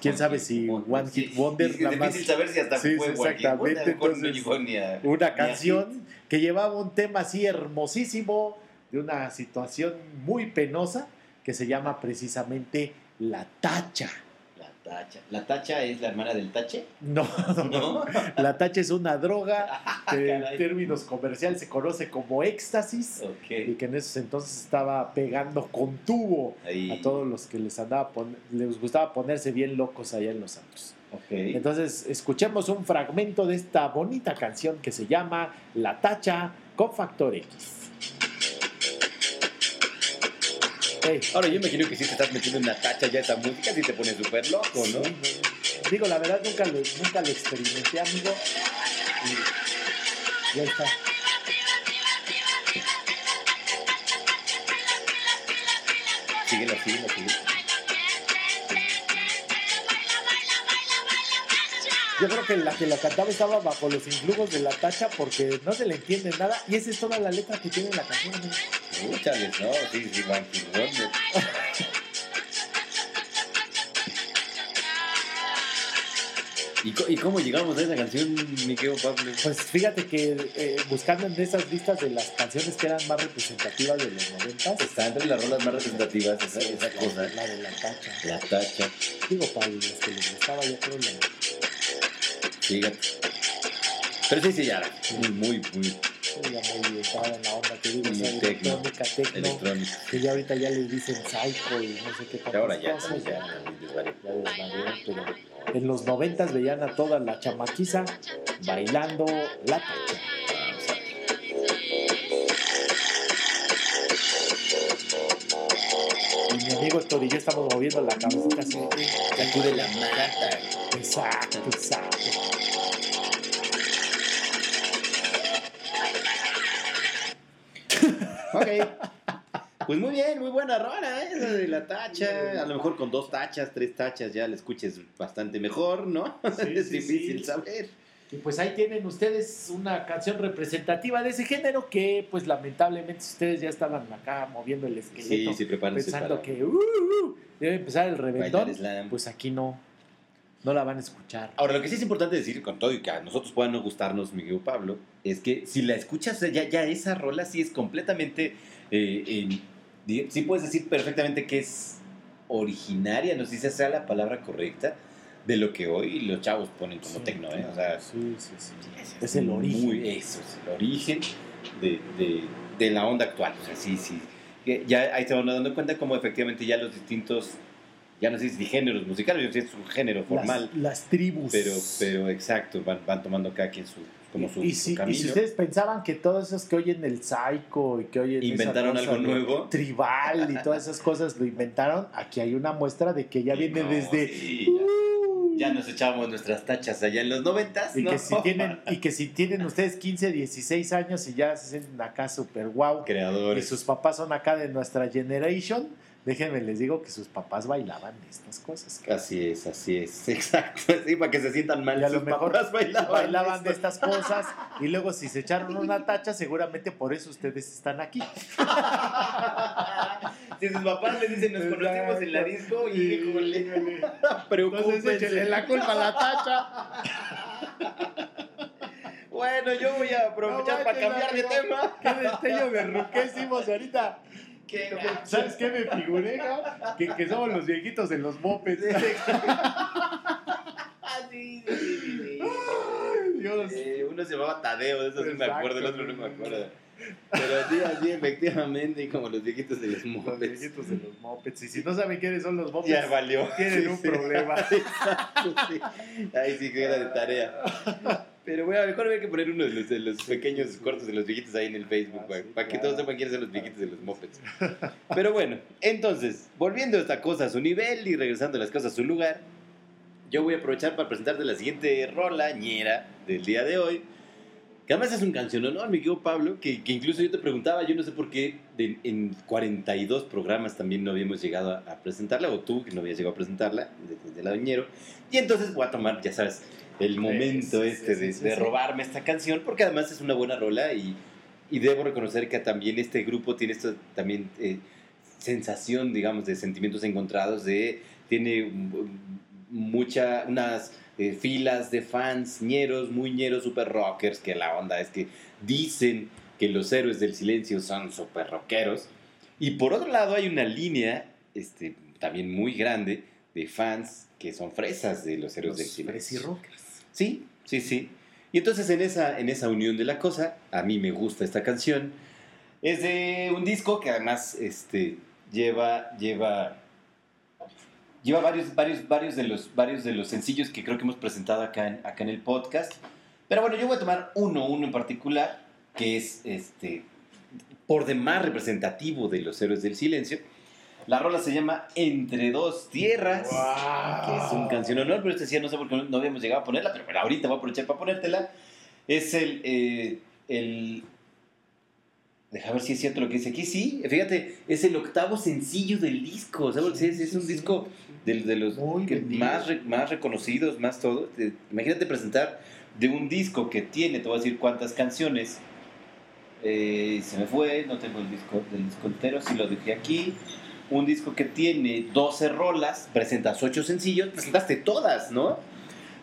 Quién sabe si One Hit Wonder Es nada más saber si hasta Sí, fue exactamente, entonces, llegó ni a- una ni canción que llevaba un tema así hermosísimo de una situación muy penosa que se llama precisamente La Tacha. La tacha. ¿La tacha es la hermana del tache? No, [LAUGHS] no, no. La tacha es una droga [LAUGHS] que en términos comerciales se conoce como éxtasis y Ok. que en esos entonces estaba pegando con tubo Ahí. a todos los que les andaba pon- les gustaba ponerse bien locos allá en los santos. Entonces, escuchemos un fragmento de esta bonita canción que se llama La Tacha con Factor X. Ahora yo imagino que si te estás metiendo en una tacha ya esa música, si te pone súper loco, ¿no? Digo, la verdad nunca lo, nunca lo experimenté, amigo. Y ya está. Síguelo, síguelo, síguelo. Yo creo que la que la cantaba estaba bajo los influjos de la tacha porque no se le entiende nada y esa es toda la letra que tiene la canción. amigo. Escúchales, ¿no? Sí, sí, One Hit Wonder. ¿Y, cómo llegamos a esa canción, mi querido Pablo? Pues fíjate que eh, buscando en esas listas de las canciones que eran más representativas de los 90 Está entre las rolas más representativas esa, esa cosa. La de la tacha. La tacha. Digo, para los que les gustaba, yo creo la. Fíjate. Pero sí, sí, ya. Muy, muy, muy ya muy entrada en la onda que digo, Muy tecno. electrónica, tecno, electrónico. que ya ahorita ya les dicen psycho y no sé qué Y ahora ya, cosas, ya, ya, ya desvarió, pero en los noventas veían a toda la chamaquiza bailando la tacha. Y mi amigo Héctor y yo estamos moviendo la cabecita así. Sacude la mata. Exacto, exacto. Ok. Pues muy bien, muy buena rola, ¿eh? Esa de la tacha. A lo mejor con dos tachas, tres tachas ya la escuches bastante mejor, ¿no? Sí, [LAUGHS] es sí, difícil sí. saber. Y pues ahí tienen ustedes una canción representativa de ese género que pues lamentablemente ustedes ya estaban acá moviendo el Sí, esqueleto sí, prepárense pensando para que uh, uh, debe empezar el reventón, pues aquí no, no la van a escuchar. Ahora, lo que sí es importante decir, con todo y que a nosotros puedan no gustarnos, Miguel Pablo, es que si la escuchas, ya, ya esa rola sí es completamente. eh, sí puedes decir perfectamente que es originaria, no sé si sea la palabra correcta, de lo que hoy los chavos ponen como Sí, tecno, ¿eh? O sea, sí, sí, sí. es Es el origen. muy- eso, es el origen de, de- de la onda actual. O sea, sí, sí. Ya ahí se van dando cuenta como efectivamente ya los distintos, ya no sé si géneros musicales, yo sé si es un género formal. Las, las tribus. Pero, pero exacto, van, van tomando cada quien su, como su, y, su si, y camino. si ustedes pensaban que todos esos que oyen el psycho y que oyen Inventaron cosa algo nuevo. tribal y todas esas cosas lo inventaron, aquí hay una muestra de que ya viene No, desde sí, ya, ya nos echábamos nuestras tachas allá en los noventas, Y ¿no? que, si tienen, y que si tienen ustedes 15, 16 años y ya se sienten acá super guau, y Creadores. sus papás son acá de nuestra generation, déjenme les digo que sus papás bailaban estas cosas. Así es, así es, [LAUGHS] exacto. Sí, para que se sientan mal. Y a lo sus mejor papás bailaban, Bailaban de estas cosas y luego si se echaron una [LAUGHS] tacha, seguramente por eso ustedes están aquí. [LAUGHS] si sus papás le dicen, nos conocimos en la disco, y híjole, preocúpense. la culpa a la tacha. Bueno, yo voy a aprovechar No para cambiar de tema. Qué destello de ruqué hicimos ahorita. Qué ¿Sabes qué me figuré? Que, que somos los viejitos en los mopeds. Ah, [LAUGHS] sí, sí, sí, sí. Ay, Dios. Eh, uno se llamaba Tadeo, de eso sí me acuerdo, el otro no me acuerdo. Pero sí, así efectivamente, como los viejitos de los Los mopeds. viejitos en los mopeds. Y si no saben quiénes son los mopeds, Ya valió. tienen Sí, un sí. problema. [LAUGHS] Ahí sí que era de tarea. Pero bueno, mejor había que poner uno de los, de los pequeños cortos de los viejitos ahí en el Facebook, Ah, güey, sí, para que claro. todos sepan quiénes son los viejitos de los mopeds. [LAUGHS] Pero bueno, entonces, volviendo esta cosa a su nivel y regresando las cosas a su lugar, yo voy a aprovechar para presentarte la siguiente rola ñera del día de hoy. Que además es un canción, ¿no? Mi querido Pablo, que, que incluso yo te preguntaba, yo no sé por qué de- en 42 programas también no habíamos llegado a, a presentarla, o tú que no habías llegado a presentarla, desde el Adoñero. Y entonces voy a tomar, ya sabes, el momento este de, robarme esta canción, porque además es una buena rola y, y debo reconocer que también este grupo tiene esta también eh, sensación, digamos, de sentimientos encontrados, de tiene mucha, unas eh, filas de fans ñeros, muy ñeros, super rockers, que la onda es que dicen que los héroes del silencio son super rockeros. Y por otro lado hay una línea este, también muy grande de fans que son fresas de los héroes del silencio. Sí, sí, sí. Y entonces en esa, en esa unión de la cosa, a mí me gusta esta canción. Es de un disco que además este, lleva, lleva, lleva varios, varios, varios, de los, varios de los sencillos que creo que hemos presentado acá en, acá en el podcast. Pero bueno, yo voy a tomar uno, uno en particular, que es este, por demás representativo de los héroes del silencio. La rola se llama Entre dos tierras que es un canción honor, pero este sí no sé por qué no habíamos llegado a ponerla, pero, pero ahorita voy a aprovechar para ponértela. Es el, eh, el... Deja ver si es cierto lo que dice aquí. Sí, fíjate, es el octavo sencillo del disco. ¿Sabes? Sí, es, es un disco de, de los que más, re- más reconocidos, más todo. Te- Imagínate presentar de un disco que tiene, te voy a decir cuántas canciones. Eh, se me fue, no tengo el disco del disco entero, si lo dejé aquí un disco que tiene 12 rolas, presentas 8 sencillos, presentaste todas, ¿no?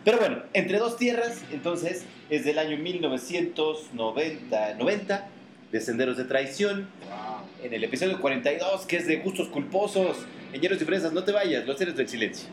Pero bueno, Entre Dos Tierras, entonces, es del año 1990, 90, de Senderos de Traición. En el episodio 42, que es de Gustos Culposos, en Llenos y Fresas, no te vayas, los seres del silencio.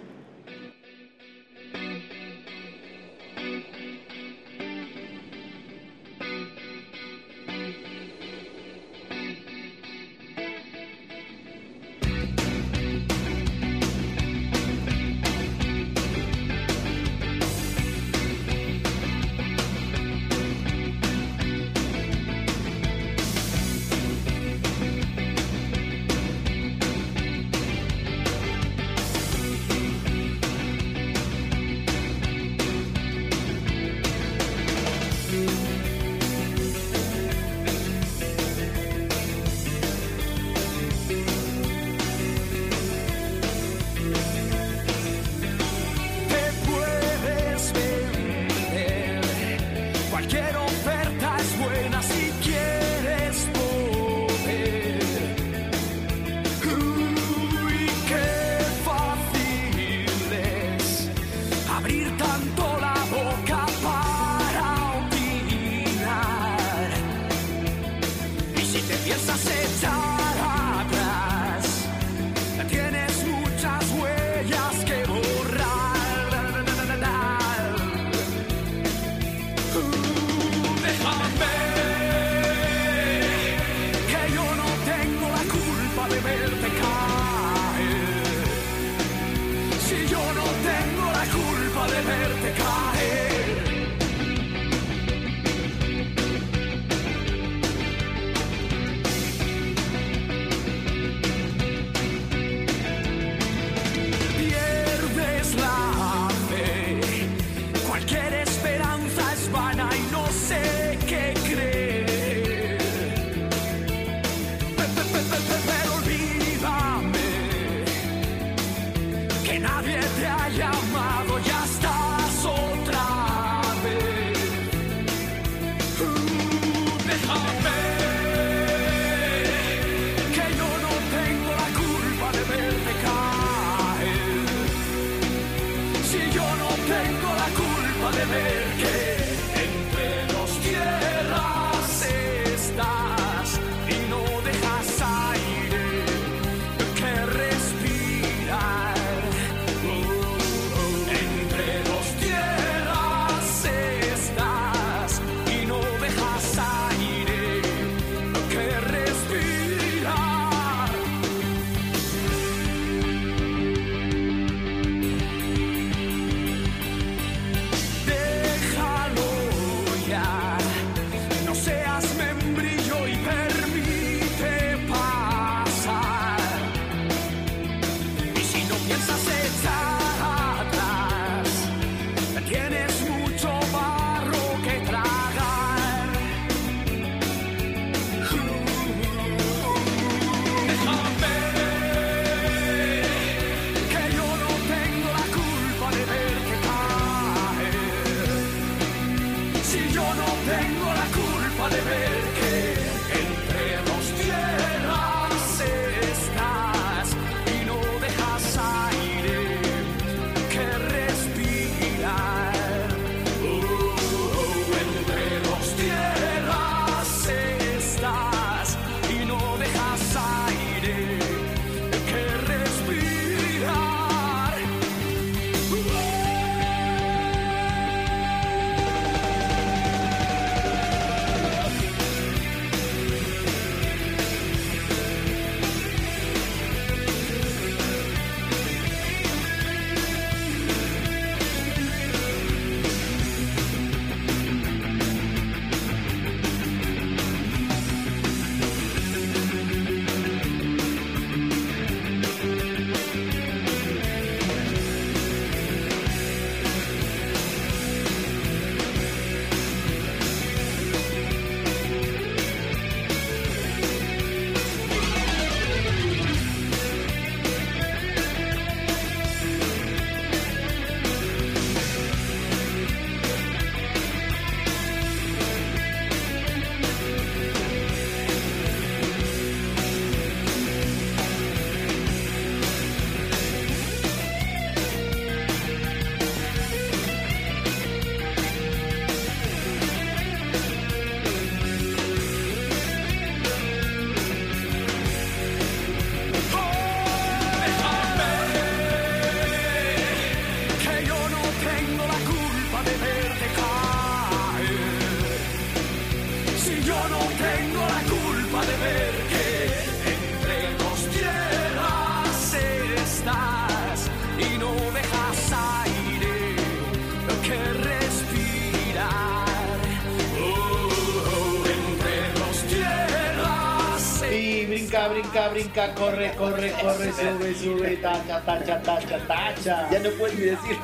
Corre, corre, corre, sube, sube, tacha, tacha, tacha, tacha. Ya no puedes ni decir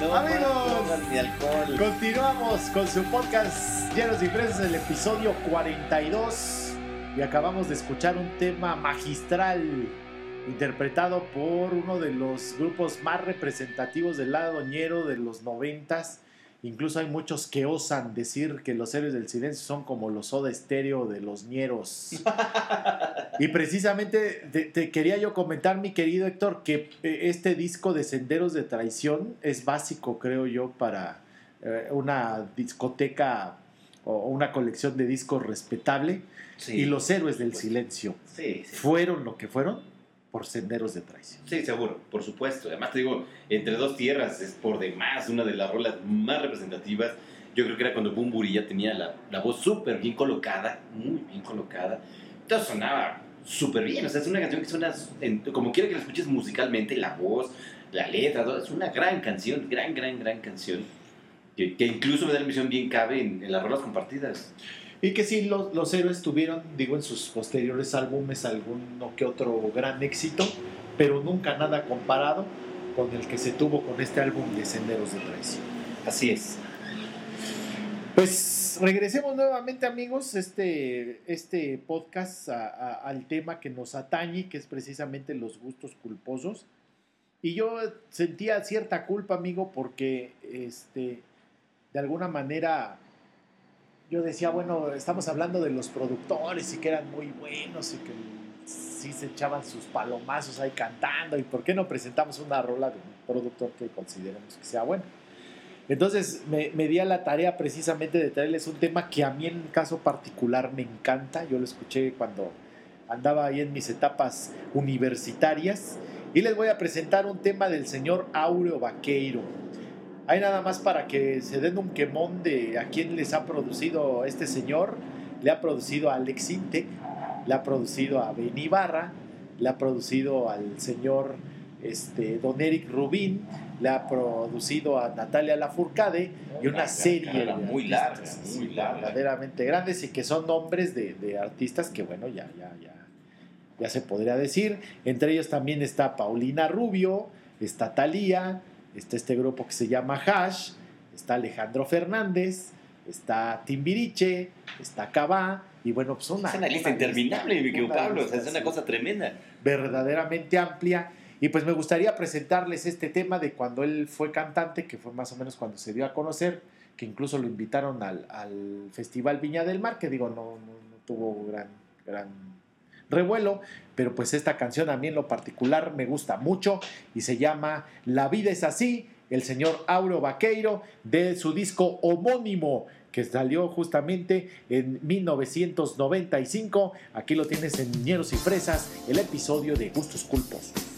No, Amigos. no ni alcohol. Continuamos con su podcast Llenos y Fresas, el episodio 42. Y acabamos de escuchar un tema magistral interpretado por uno de los grupos más representativos del lado ñero de los noventas. Incluso hay muchos que osan decir que los héroes del silencio son como los soda estéreo de los ñeros. [LAUGHS] y precisamente te, te quería yo comentar, mi querido Héctor, que eh, este disco de Senderos de Traición es básico, creo yo, para eh, una discoteca o una colección de discos respetable. Sí. Y los héroes del silencio Sí, sí. fueron lo que fueron por Senderos de Traición. Sí, seguro, por supuesto. Además te digo, Entre dos tierras es por demás una de las rolas más representativas. Yo creo que era cuando Bumburi ya tenía la, la voz súper bien colocada, muy bien colocada. Todo sonaba súper bien. O sea, es una canción que suena, en- como quiera que la escuches musicalmente, la voz, la letra, todo, es una gran canción, gran, gran, gran canción. Que, que incluso me da la impresión bien cabe en, en las rolas compartidas. Y que sí, los, los héroes tuvieron, digo, en sus posteriores álbumes alguno que otro gran éxito, pero nunca nada comparado con el que se tuvo con este álbum de Senderos de Traición. Así es. Pues regresemos nuevamente amigos, este, este podcast al tema que nos atañe, que es precisamente los gustos culposos. Y yo sentía cierta culpa, amigo, porque este, de alguna manera yo decía, bueno, estamos hablando de los productores y que eran muy buenos y que sí se echaban sus palomazos ahí cantando. ¿Y por qué no presentamos una rola de un productor que consideremos que sea bueno? Entonces me, me di a la tarea precisamente de traerles un tema que a mí en caso particular me encanta. Yo lo escuché cuando andaba ahí en mis etapas universitarias. Y les voy a presentar un tema del señor Aureo Vaqueiro. Hay nada más para que se den un quemón de a quién les ha producido este señor. Le ha producido a Alex Intec, le ha producido a Ben Ibarra, le ha producido al señor este, Don Eric Rubín, le ha producido a Natalia Lafourcade y una serie de muy artistas, larga, sí, muy larga. verdaderamente grandes y que son nombres de, de artistas que bueno ya ya ya ya se podría decir entre ellos también está Paulina Rubio está Thalía está este grupo que se llama Hash está Alejandro Fernández está Timbiriche está Cabá y bueno pues una, es una lista interminable, mi querido Pablo. O sea, es una cosa tremenda. verdaderamente amplia. Y pues me gustaría presentarles este tema de cuando él fue cantante, que fue más o menos cuando se dio a conocer, que incluso lo invitaron al, al Festival Viña del Mar, que digo, no, no, no tuvo gran, gran revuelo, pero pues esta canción a mí en lo particular me gusta mucho y se llama La vida es así, el señor Auro Vaqueiro, de su disco homónimo que salió justamente en 1995. Aquí lo tienes en Niñeros y Fresas, el episodio de Gustos Culposos.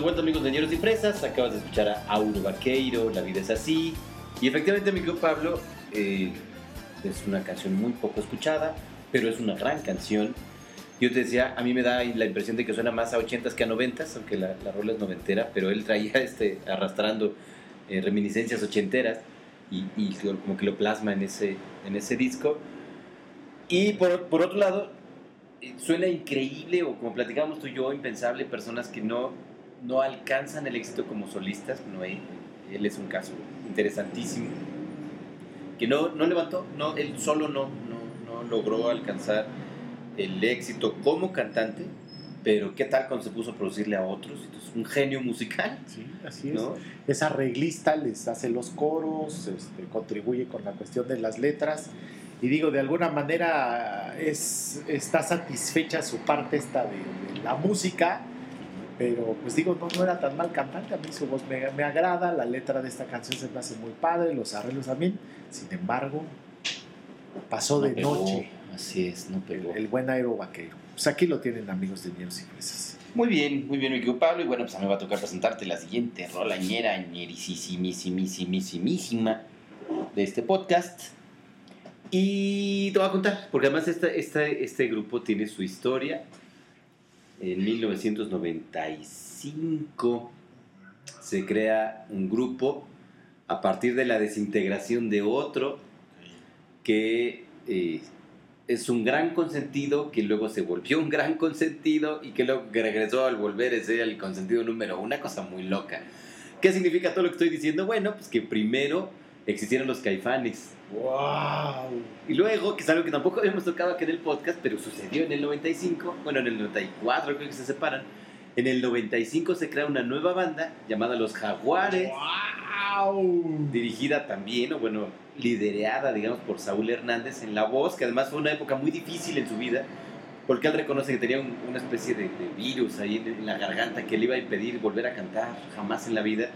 De vuelta, amigos de Ñeros y Fresas. Acabas de escuchar a Auro Vaqueiro, La vida es así. Y efectivamente, mi querido Pablo, eh, es una canción muy poco escuchada, pero es una gran canción. Yo te decía, a mí me da la impresión de que suena más a 80s que a 90s, aunque la, la rola es noventera, pero él traía [LAUGHS] este, arrastrando eh, reminiscencias ochenteras y, y como que lo plasma en ese, en ese disco. Y por, por otro lado, eh, suena increíble, o como platicábamos tú y yo, impensable, personas que no, no alcanzan el éxito como solistas. No, él, él es un caso interesantísimo. Que no, no levantó, no, él solo no, no, no logró alcanzar el éxito como cantante, pero ¿qué tal cuando se puso a producirle a otros? Entonces, un genio musical, Sí, así es. Es arreglista, les hace los coros, este, contribuye con la cuestión de las letras. Y digo, de alguna manera es, está satisfecha su parte esta de, de la música, pero pues digo, no, no era tan mal cantante, a mí su voz me, me agrada, la letra de esta canción se me hace muy padre, los arreglos también. Sin embargo, pasó de pegó. noche Así es, no pegó. el buen aero vaquero. Pues aquí lo tienen amigos de Nieros y Fresas. Muy bien, muy bien, mi querido Pablo. Y bueno, pues a mí me va a tocar presentarte la siguiente rola ñera, ñerisisimisimisima de este podcast. Y te voy a contar, porque además esta, esta- este grupo tiene su historia. En 1995 se crea un grupo a partir de la desintegración de otro que eh, es un gran consentido que luego se volvió un gran consentido y que luego regresó al volver ser el consentido número. Una cosa muy loca. ¿Qué significa todo lo que estoy diciendo? Bueno, pues que primero existieron los caifanes. ¡Wow! Y luego, que es algo que tampoco habíamos tocado aquí en el podcast, pero sucedió en el 95, bueno, en el 94 creo que se separan. En el 95 se crea una nueva banda llamada Los Jaguares, ¡Wow! dirigida también, o bueno, liderada, digamos, por Saúl Hernández en la voz, que además fue una época muy difícil en su vida, porque él reconoce que tenía un- una especie de, de virus ahí en, en la garganta que le iba a impedir volver a cantar jamás en la vida.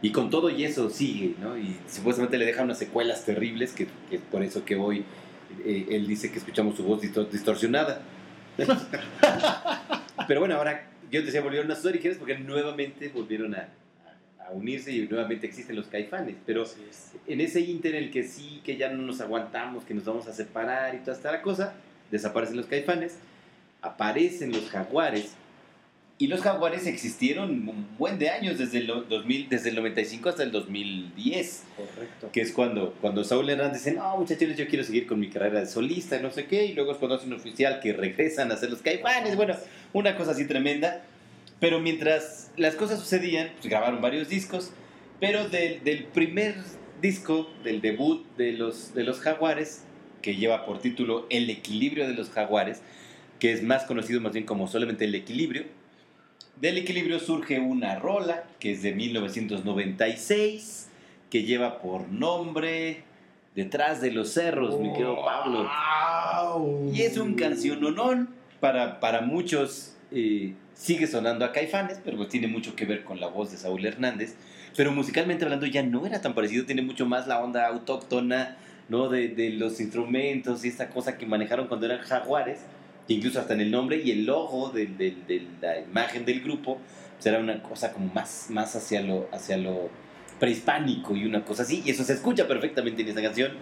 Y con todo y eso sigue, ¿no? Y supuestamente le deja unas secuelas terribles, que, que es por eso que hoy eh, él dice que escuchamos su voz distor- distorsionada. [LAUGHS] Pero bueno, ahora yo te decía, volvieron a sus orígenes porque nuevamente volvieron a, a- unirse y nuevamente existen los caifanes. Pero es. en ese inter en el que sí, que ya no nos aguantamos, que nos vamos a separar y toda esta cosa, desaparecen los caifanes, aparecen los jaguares. Y los jaguares existieron un buen de años, desde el, 2000, desde el 95 hasta el 2010, Correcto. que es cuando, cuando Saúl Hernández dice, no muchachos, yo quiero seguir con mi carrera de solista, y no sé qué, y luego es cuando hacen oficial que regresan a hacer los caifanes, bueno, una cosa así tremenda. Pero mientras las cosas sucedían, pues grabaron varios discos, pero del, del primer disco, del debut de los, de los Jaguares, que lleva por título El equilibrio de los Jaguares, que es más conocido más bien como solamente El equilibrio, del equilibrio surge una rola que es de 1996, que lleva por nombre Detrás de los cerros, mi querido Pablo. ¡Wow! Y es un canciononón para, para muchos. eh, sigue sonando a Caifanes, pero pues tiene mucho que ver con la voz de Saúl Hernández. Pero musicalmente hablando ya no era tan parecido, tiene mucho más la onda autóctona, ¿no? De, de los instrumentos y esta cosa que manejaron cuando eran jaguares, incluso hasta en el nombre y el logo de, de- de la imagen del grupo, pues era una cosa como más, más hacia, lo, hacia lo prehispánico y una cosa así. Y eso se escucha perfectamente en esa canción.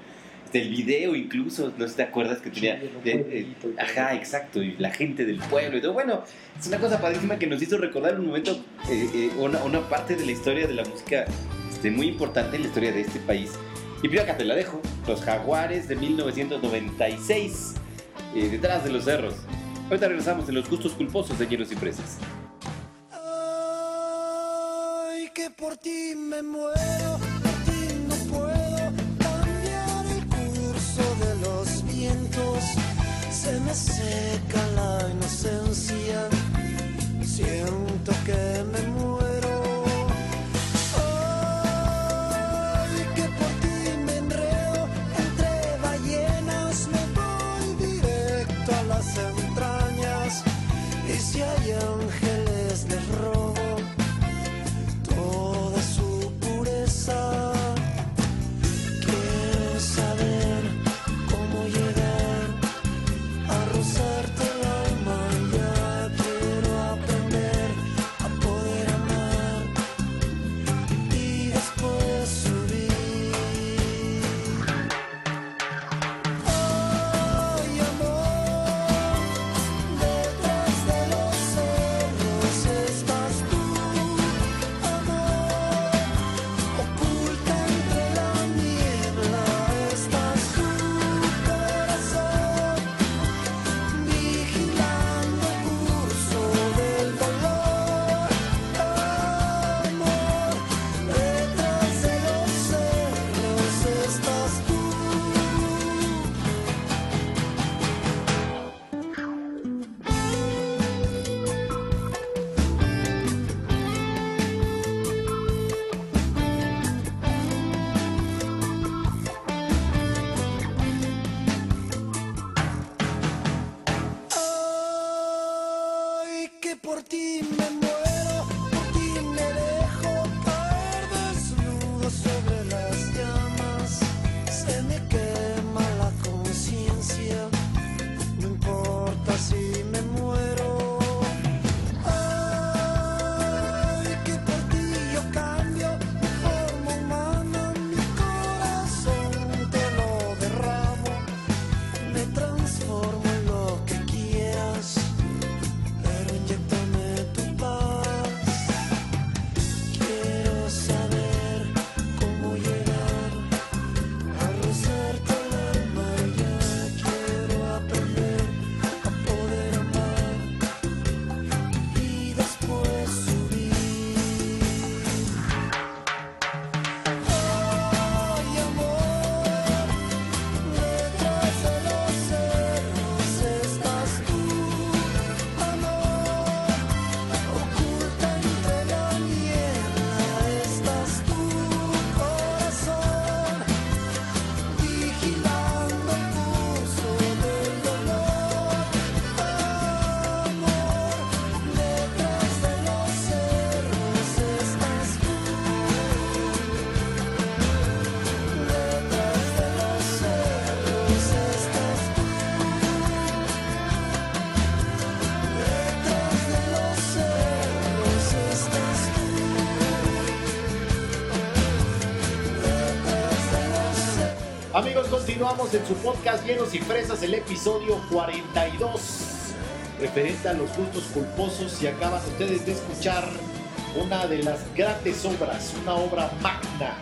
El video incluso, no sé si te acuerdas que tenía... Sí, de- eh, ajá, exacto, y la gente del pueblo y todo. Bueno, es una cosa padrísima que nos hizo recordar un momento, eh, eh, una, una parte de la historia de la música este, muy importante en la historia de este país. Y primero acá te la dejo, Los Jaguares de 1996, eh, detrás de los cerros. Ahorita regresamos en los gustos culposos de Hielos y Fresas. Ay, que por ti me muero, por ti no puedo cambiar el curso de los vientos. Se me seca la inocencia, siento que me muero. Continuamos en su podcast Llenos y Fresas, el episodio 42, referente a los gustos culposos. Y acaban ustedes de escuchar una de las grandes obras, una obra magna,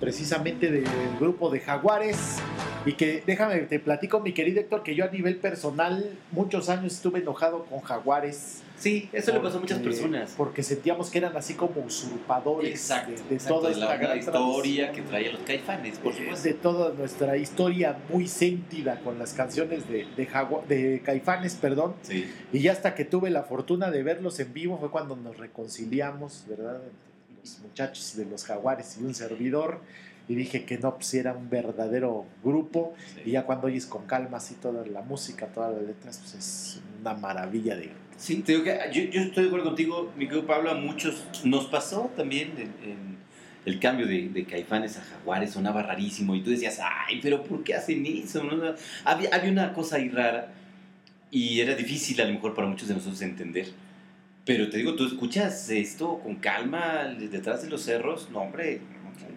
precisamente del grupo de Jaguares. Y que déjame, te platico, mi querido Héctor, que yo a nivel personal, muchos años estuve enojado con Jaguares. Sí, eso le pasó a muchas porque- personas. Porque sentíamos que eran así como usurpadores Exacto, de, de exacto, toda esta la, gran historia que traía los caifanes, por Es supuesto. de toda nuestra historia muy sentida con las canciones de, de, de Caifanes, perdón. Sí. Y ya hasta que tuve la fortuna de verlos en vivo fue cuando nos reconciliamos, ¿verdad? Entre Los muchachos de los jaguares y un servidor. Y dije que no, pues era un verdadero grupo. Sí. Y ya cuando oyes con calma así toda la música, todas las letras, pues es una maravilla de. Sí, te digo que yo, yo estoy de acuerdo contigo, mi querido Pablo, a muchos nos pasó también en, en el cambio de, de caifanes a jaguares, sonaba rarísimo y tú decías, ay, pero ¿por qué hacen eso? No. Había, había una cosa ahí rara y era difícil a lo mejor para muchos de nosotros entender. Pero te digo, tú escuchas esto con calma detrás de los cerros, no hombre,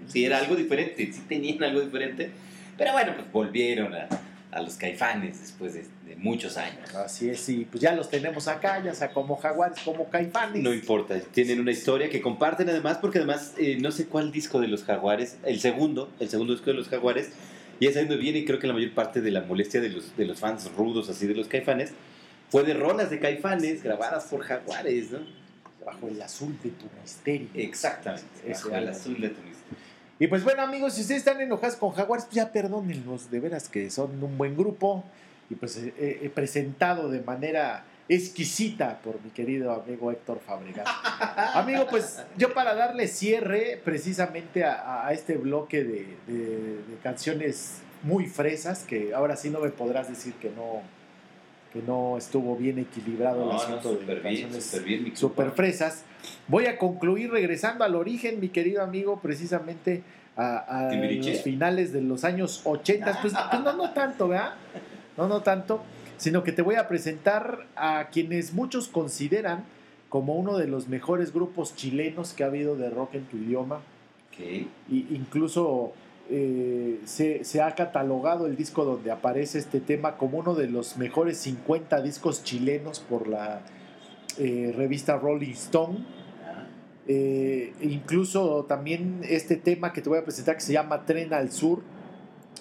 sí era algo diferente, sí tenían algo diferente, pero bueno, pues volvieron a, a los caifanes después de, de muchos años. Así es, y pues ya los tenemos acá, ya sea como jaguares, como caifanes. No importa, tienen una historia que comparten además, porque además eh, no sé cuál disco de los Jaguares, el segundo, el segundo disco de los Jaguares, y es ahí donde viene y creo que la mayor parte de la molestia de los, de los fans rudos así de los Caifanes fue de rolas de Caifanes grabadas por Jaguares, ¿no? Bajo el azul de tu misterio. Exactamente, bajo el azul de tu misterio. Y pues bueno, amigos, si ustedes están enojados con Jaguares, pues ya perdónenlos, de veras que son un buen grupo. Y pues eh, eh, he presentado de manera exquisita por mi querido amigo Héctor Fabregat. [LAUGHS] Amigo, pues yo para darle cierre precisamente a, a este bloque de, de- de canciones muy fresas, que ahora sí no me podrás decir que no, que no estuvo bien equilibrado el No, de bien, canciones bien, super fresas. Voy a concluir regresando al origen, mi querido amigo, precisamente a, los finales de los años 80. Pues, pues no, no tanto, ¿verdad? No, no tanto, sino que te voy a presentar a quienes muchos consideran como uno de los mejores grupos chilenos que ha habido de rock en tu idioma. Y incluso eh, se, se ha catalogado el disco donde aparece este tema como uno de los mejores 50 discos chilenos por la eh, revista Rolling Stone. Eh, incluso también este tema que te voy a presentar que se llama Tren al Sur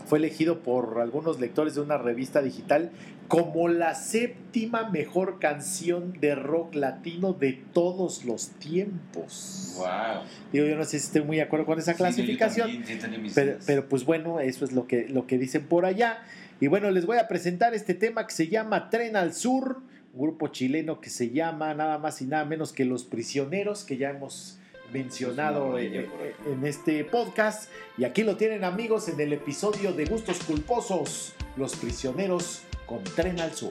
fue elegido por algunos lectores de una revista digital como la séptima mejor canción de rock latino de todos los tiempos. Wow. Digo, yo no sé si estoy muy de acuerdo con esa clasificación. Sí, yo también, Pero, pero, pues bueno, eso es lo que, lo que dicen por allá. Y bueno, les voy a presentar este tema que se llama Tren al Sur, un grupo chileno que se llama nada más y nada menos que Los Prisioneros, que ya hemos mencionado en, por acá. en este podcast. Y aquí lo tienen amigos en el episodio de Gustos Culposos, Los Prisioneros con Tren al Sur.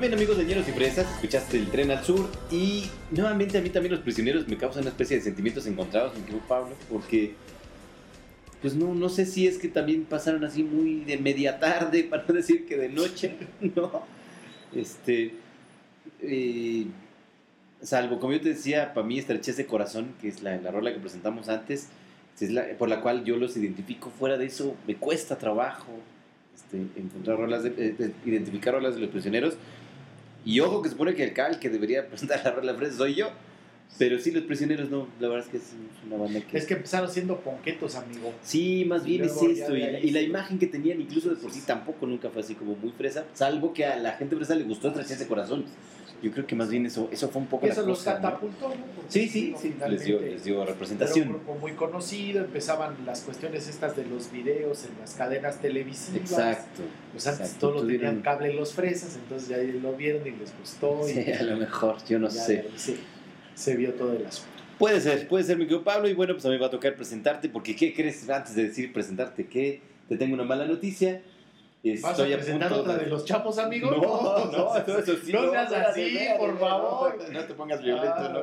Bien amigos de Ñeros y Fresas, escuchaste el tren al sur y nuevamente a mí también los prisioneros me causan una especie de sentimientos encontrados, mi querido Pablo, porque pues no, no sé si es que también pasaron así muy de media tarde, [LAUGHS] para no decir que de noche, [LAUGHS] ¿no? Este, eh, salvo como yo te decía, para mí estrechez de corazón, que es la, la rola que presentamos antes, es la, por la cual yo los identifico, fuera de eso me cuesta trabajo este, encontrar rolas, de, eh, de- identificar rolas de los prisioneros. Y ojo que se supone que el cal que debería presentar la fresa soy yo. Pero sí, los prisioneros no, la verdad es que es una banda que... Es que empezaron siendo ponquetos, amigo. Sí, más bien es esto. Y, la imagen que tenían, incluso de por sí, tampoco nunca fue así como muy fresa. Salvo que a la gente fresa le gustó Estrechez de Corazón. Yo creo que más bien eso, eso fue un poco Eso la los cosa, catapultó, ¿no? Sí, sí, sí. Les dio, les dio Era un representación. grupo muy conocido, empezaban las cuestiones estas de los videos en las cadenas televisivas. Exacto. Pues antes exacto. todos Tuvieron- tenían cable los fresas, entonces ya lo vieron y les gustó. y Sí, a lo mejor, yo no ya sé. se, se vio todo el asunto. Puede ser, puede ser, mi querido Pablo. Y bueno, pues a mí me va a tocar presentarte, porque ¿qué crees? Antes de decir presentarte, que te tengo una mala noticia. ¿Vas a presentar otra de los chapos, amigo? [LAUGHS] [LAUGHS] No, no, no, eso sí. No seas espérate, así, por no, favor. No, no te pongas violento, Ah, no.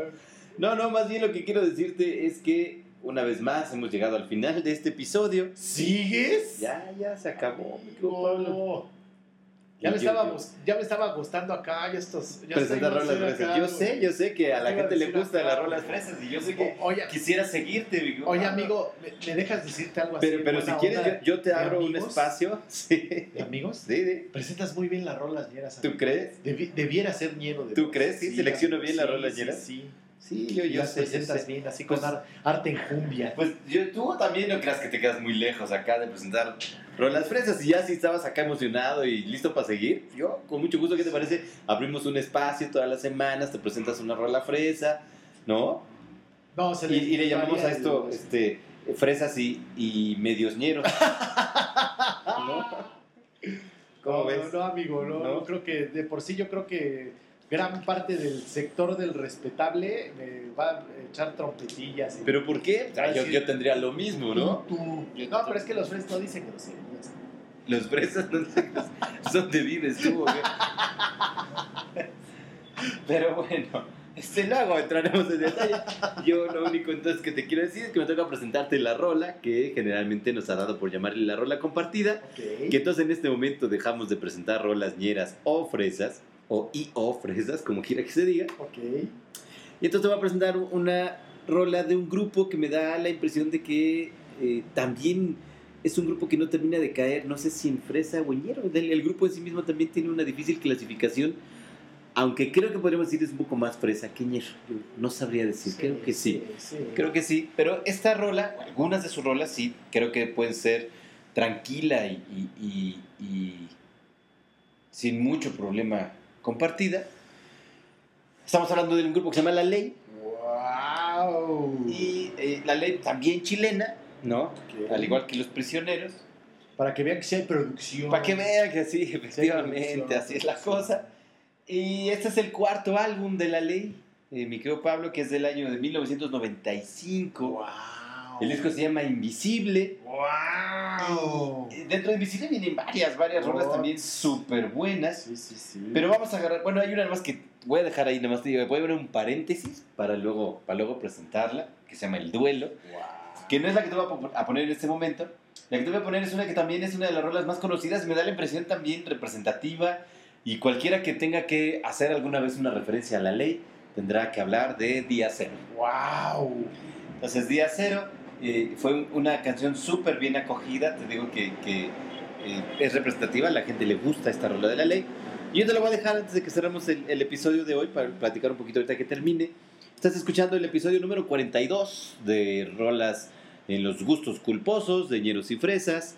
No, no, más bien lo que quiero decirte es que una vez más hemos llegado al final de este episodio. ¿Sigues? Ya, ya se acabó, mi querido Pablo. Ya me, yo- estaba, yo- ya me estaba gustando acá, ya estos... Ya Presentar rolas fresas. Yo sé, yo sé que a la gente le acá, las rolas fresas y yo sé que Oye, quisiera seguirte, querido oye amigo, ¿me, me dejas decirte algo así? Pero, pero si quieres, yo, yo te abro un espacio. [LAUGHS] Sí. ¿De amigos? Sí, sí. Presentas muy bien las rolas ñeras. ¿Tú crees? Debi- debiera ser ñero de ¿Tú crees? ¿Sí? ¿Selecciono bien las sí, rolas sí, ñeras? Sí, Sí, yo, Y yo las sé, yo presentas sé. bien, así Pues- con ar- arte en cumbia. Pues yo, tú también no creas que te quedas muy lejos acá de presentar rolas fresas. Y ya si estabas acá emocionado y listo para seguir, yo con mucho gusto, ¿qué te parece? Abrimos un espacio todas las semanas, te presentas una rola fresa, ¿no? No, se Y, y le llamamos a esto este, fresas y, y medios ñeros. [LAUGHS] ¿No? ¿Cómo no, ves? No, amigo, no, ¿No? creo que de por sí yo creo que gran parte del sector del respetable me va a echar trompetillas. y- ¿Pero por qué? Va a yo, yo tendría lo mismo, ¿no? Tú, tú. No, pero es que los fresas no dicen groserías. Los fresas no sé, ¿dónde vives tú? Pero bueno, este, luego entraremos en detalle. Yo lo único entonces que te quiero decir es que me toca presentarte la rola, que generalmente nos ha dado por llamarle la rola compartida. Que entonces en este momento dejamos de presentar rolas ñeras o fresas, o y o fresas, como quiera que se diga. Ok. Y entonces te voy a presentar una rola de un grupo que me da la impresión de que eh, también es un grupo que no termina de caer, no sé si en fresa o en ñero. El, grupo en sí mismo también tiene una difícil clasificación, aunque creo que podríamos decir es un poco más fresa que. Yo no sabría decir, creo que sí. sí. Creo que sí, pero esta rola, algunas de sus rolas sí, creo que pueden ser tranquila y, y- y- y sin mucho problema compartida. Estamos hablando de un grupo que se llama La Ley, ¡Wow! y eh, La Ley también chilena, ¿no? Al igual que Los Prisioneros. Para que vean que sí hay producción. Para que vean que sí, efectivamente, así es la cosa. Y este es el cuarto álbum de La Ley, eh, mi querido Pablo, que es del año de 1995. ¡Wow! El disco se llama Invisible. ¡Wow! Dentro de Invisible vienen varias, varias rolas Oh. también súper buenas. Sí, sí, sí. Pero vamos a agarrar, bueno, hay una más que voy a dejar ahí, nomás te digo, voy a poner un paréntesis para luego, para luego presentarla, que se llama El Duelo, Wow. Que no es la que te voy a po- a poner en este momento. La que te voy a poner es una que también es una de las rolas más conocidas me da la impresión también representativa y cualquiera que tenga que hacer alguna vez una referencia a la ley tendrá que hablar de Día Cero. ¡Wow! Entonces, Día Cero Eh, fue una canción súper bien acogida, te digo que, que, eh, es representativa, a la gente le gusta esta rola de la ley. Y yo te lo voy a dejar antes de que cerremos el, el episodio de hoy para platicar un poquito ahorita que termine. Estás escuchando el episodio número 42 de Rolas en los Gustos Culposos de Ñeros y Fresas.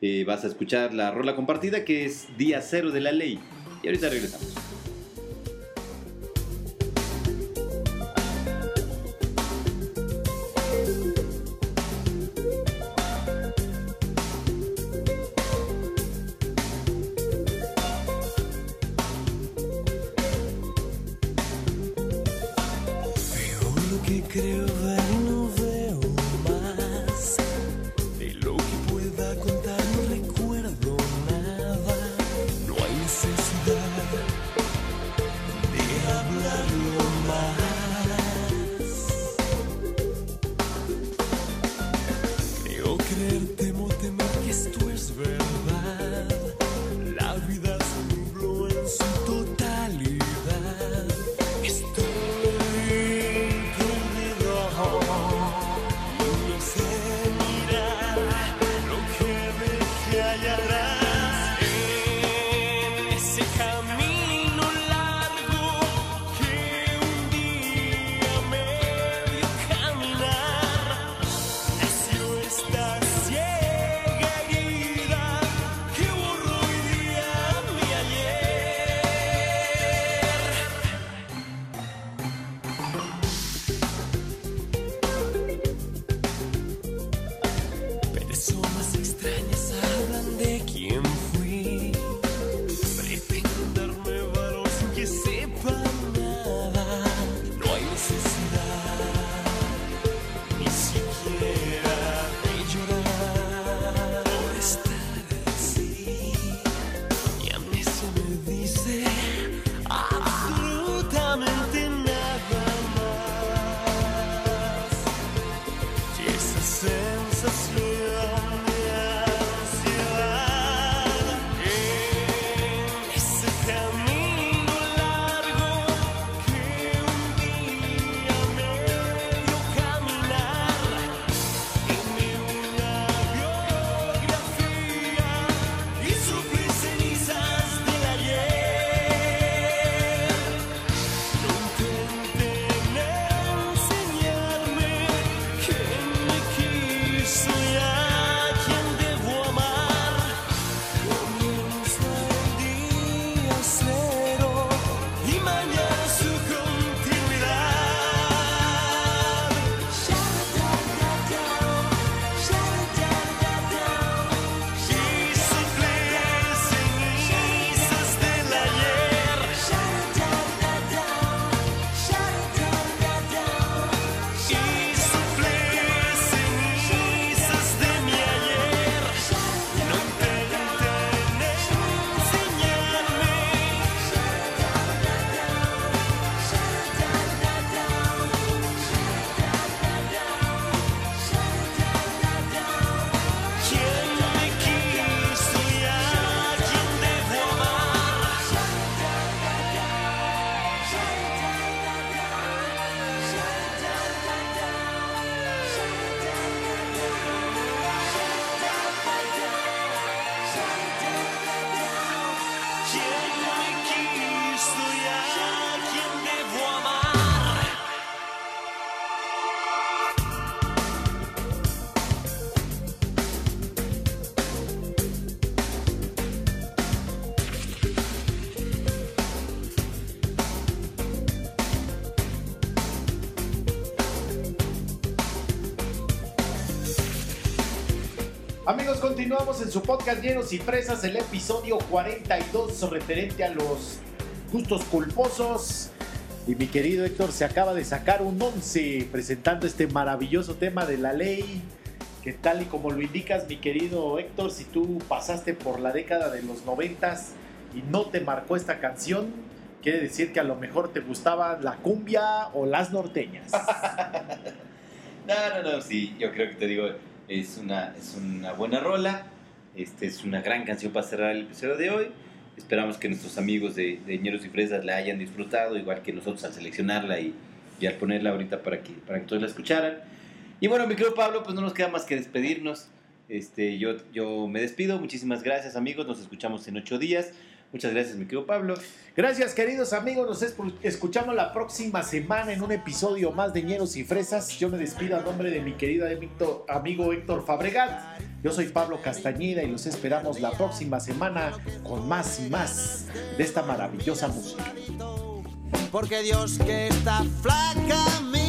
Eh, vas a escuchar la rola compartida que es Día Cero de la Ley. Y ahorita regresamos. Continuamos en su podcast Llenos y Fresas, el episodio 42 referente a los gustos culposos. Y mi querido Héctor se acaba de sacar un 11 presentando este maravilloso tema de la ley. Que tal y como lo indicas, mi querido Héctor, si tú pasaste por la década de los 90 y no te marcó esta canción, quiere decir que a lo mejor te gustaba la cumbia o las norteñas. [LAUGHS] No, no, no, sí, yo creo que te digo, es una, es una buena rola. Este es una gran canción para cerrar el episodio de hoy. Esperamos que nuestros amigos de, de Ñeros y Fresas la hayan disfrutado, igual que nosotros al seleccionarla y, al ponerla ahorita para que, para que todos la escucharan. Y bueno, mi querido Pablo, pues no nos queda más que despedirnos. Este, yo, yo me despido. Muchísimas gracias, amigos. Nos escuchamos en ocho días. Muchas gracias, mi querido Pablo. Gracias, queridos amigos. Nos es- escuchamos la próxima semana en un episodio más de Ñeros y Fresas. Yo me despido a nombre de mi querido amigo Héctor Fabregat. Yo soy Pablo Castañeda y los esperamos la próxima semana con más y más de esta maravillosa música. Porque Dios que está flaca mi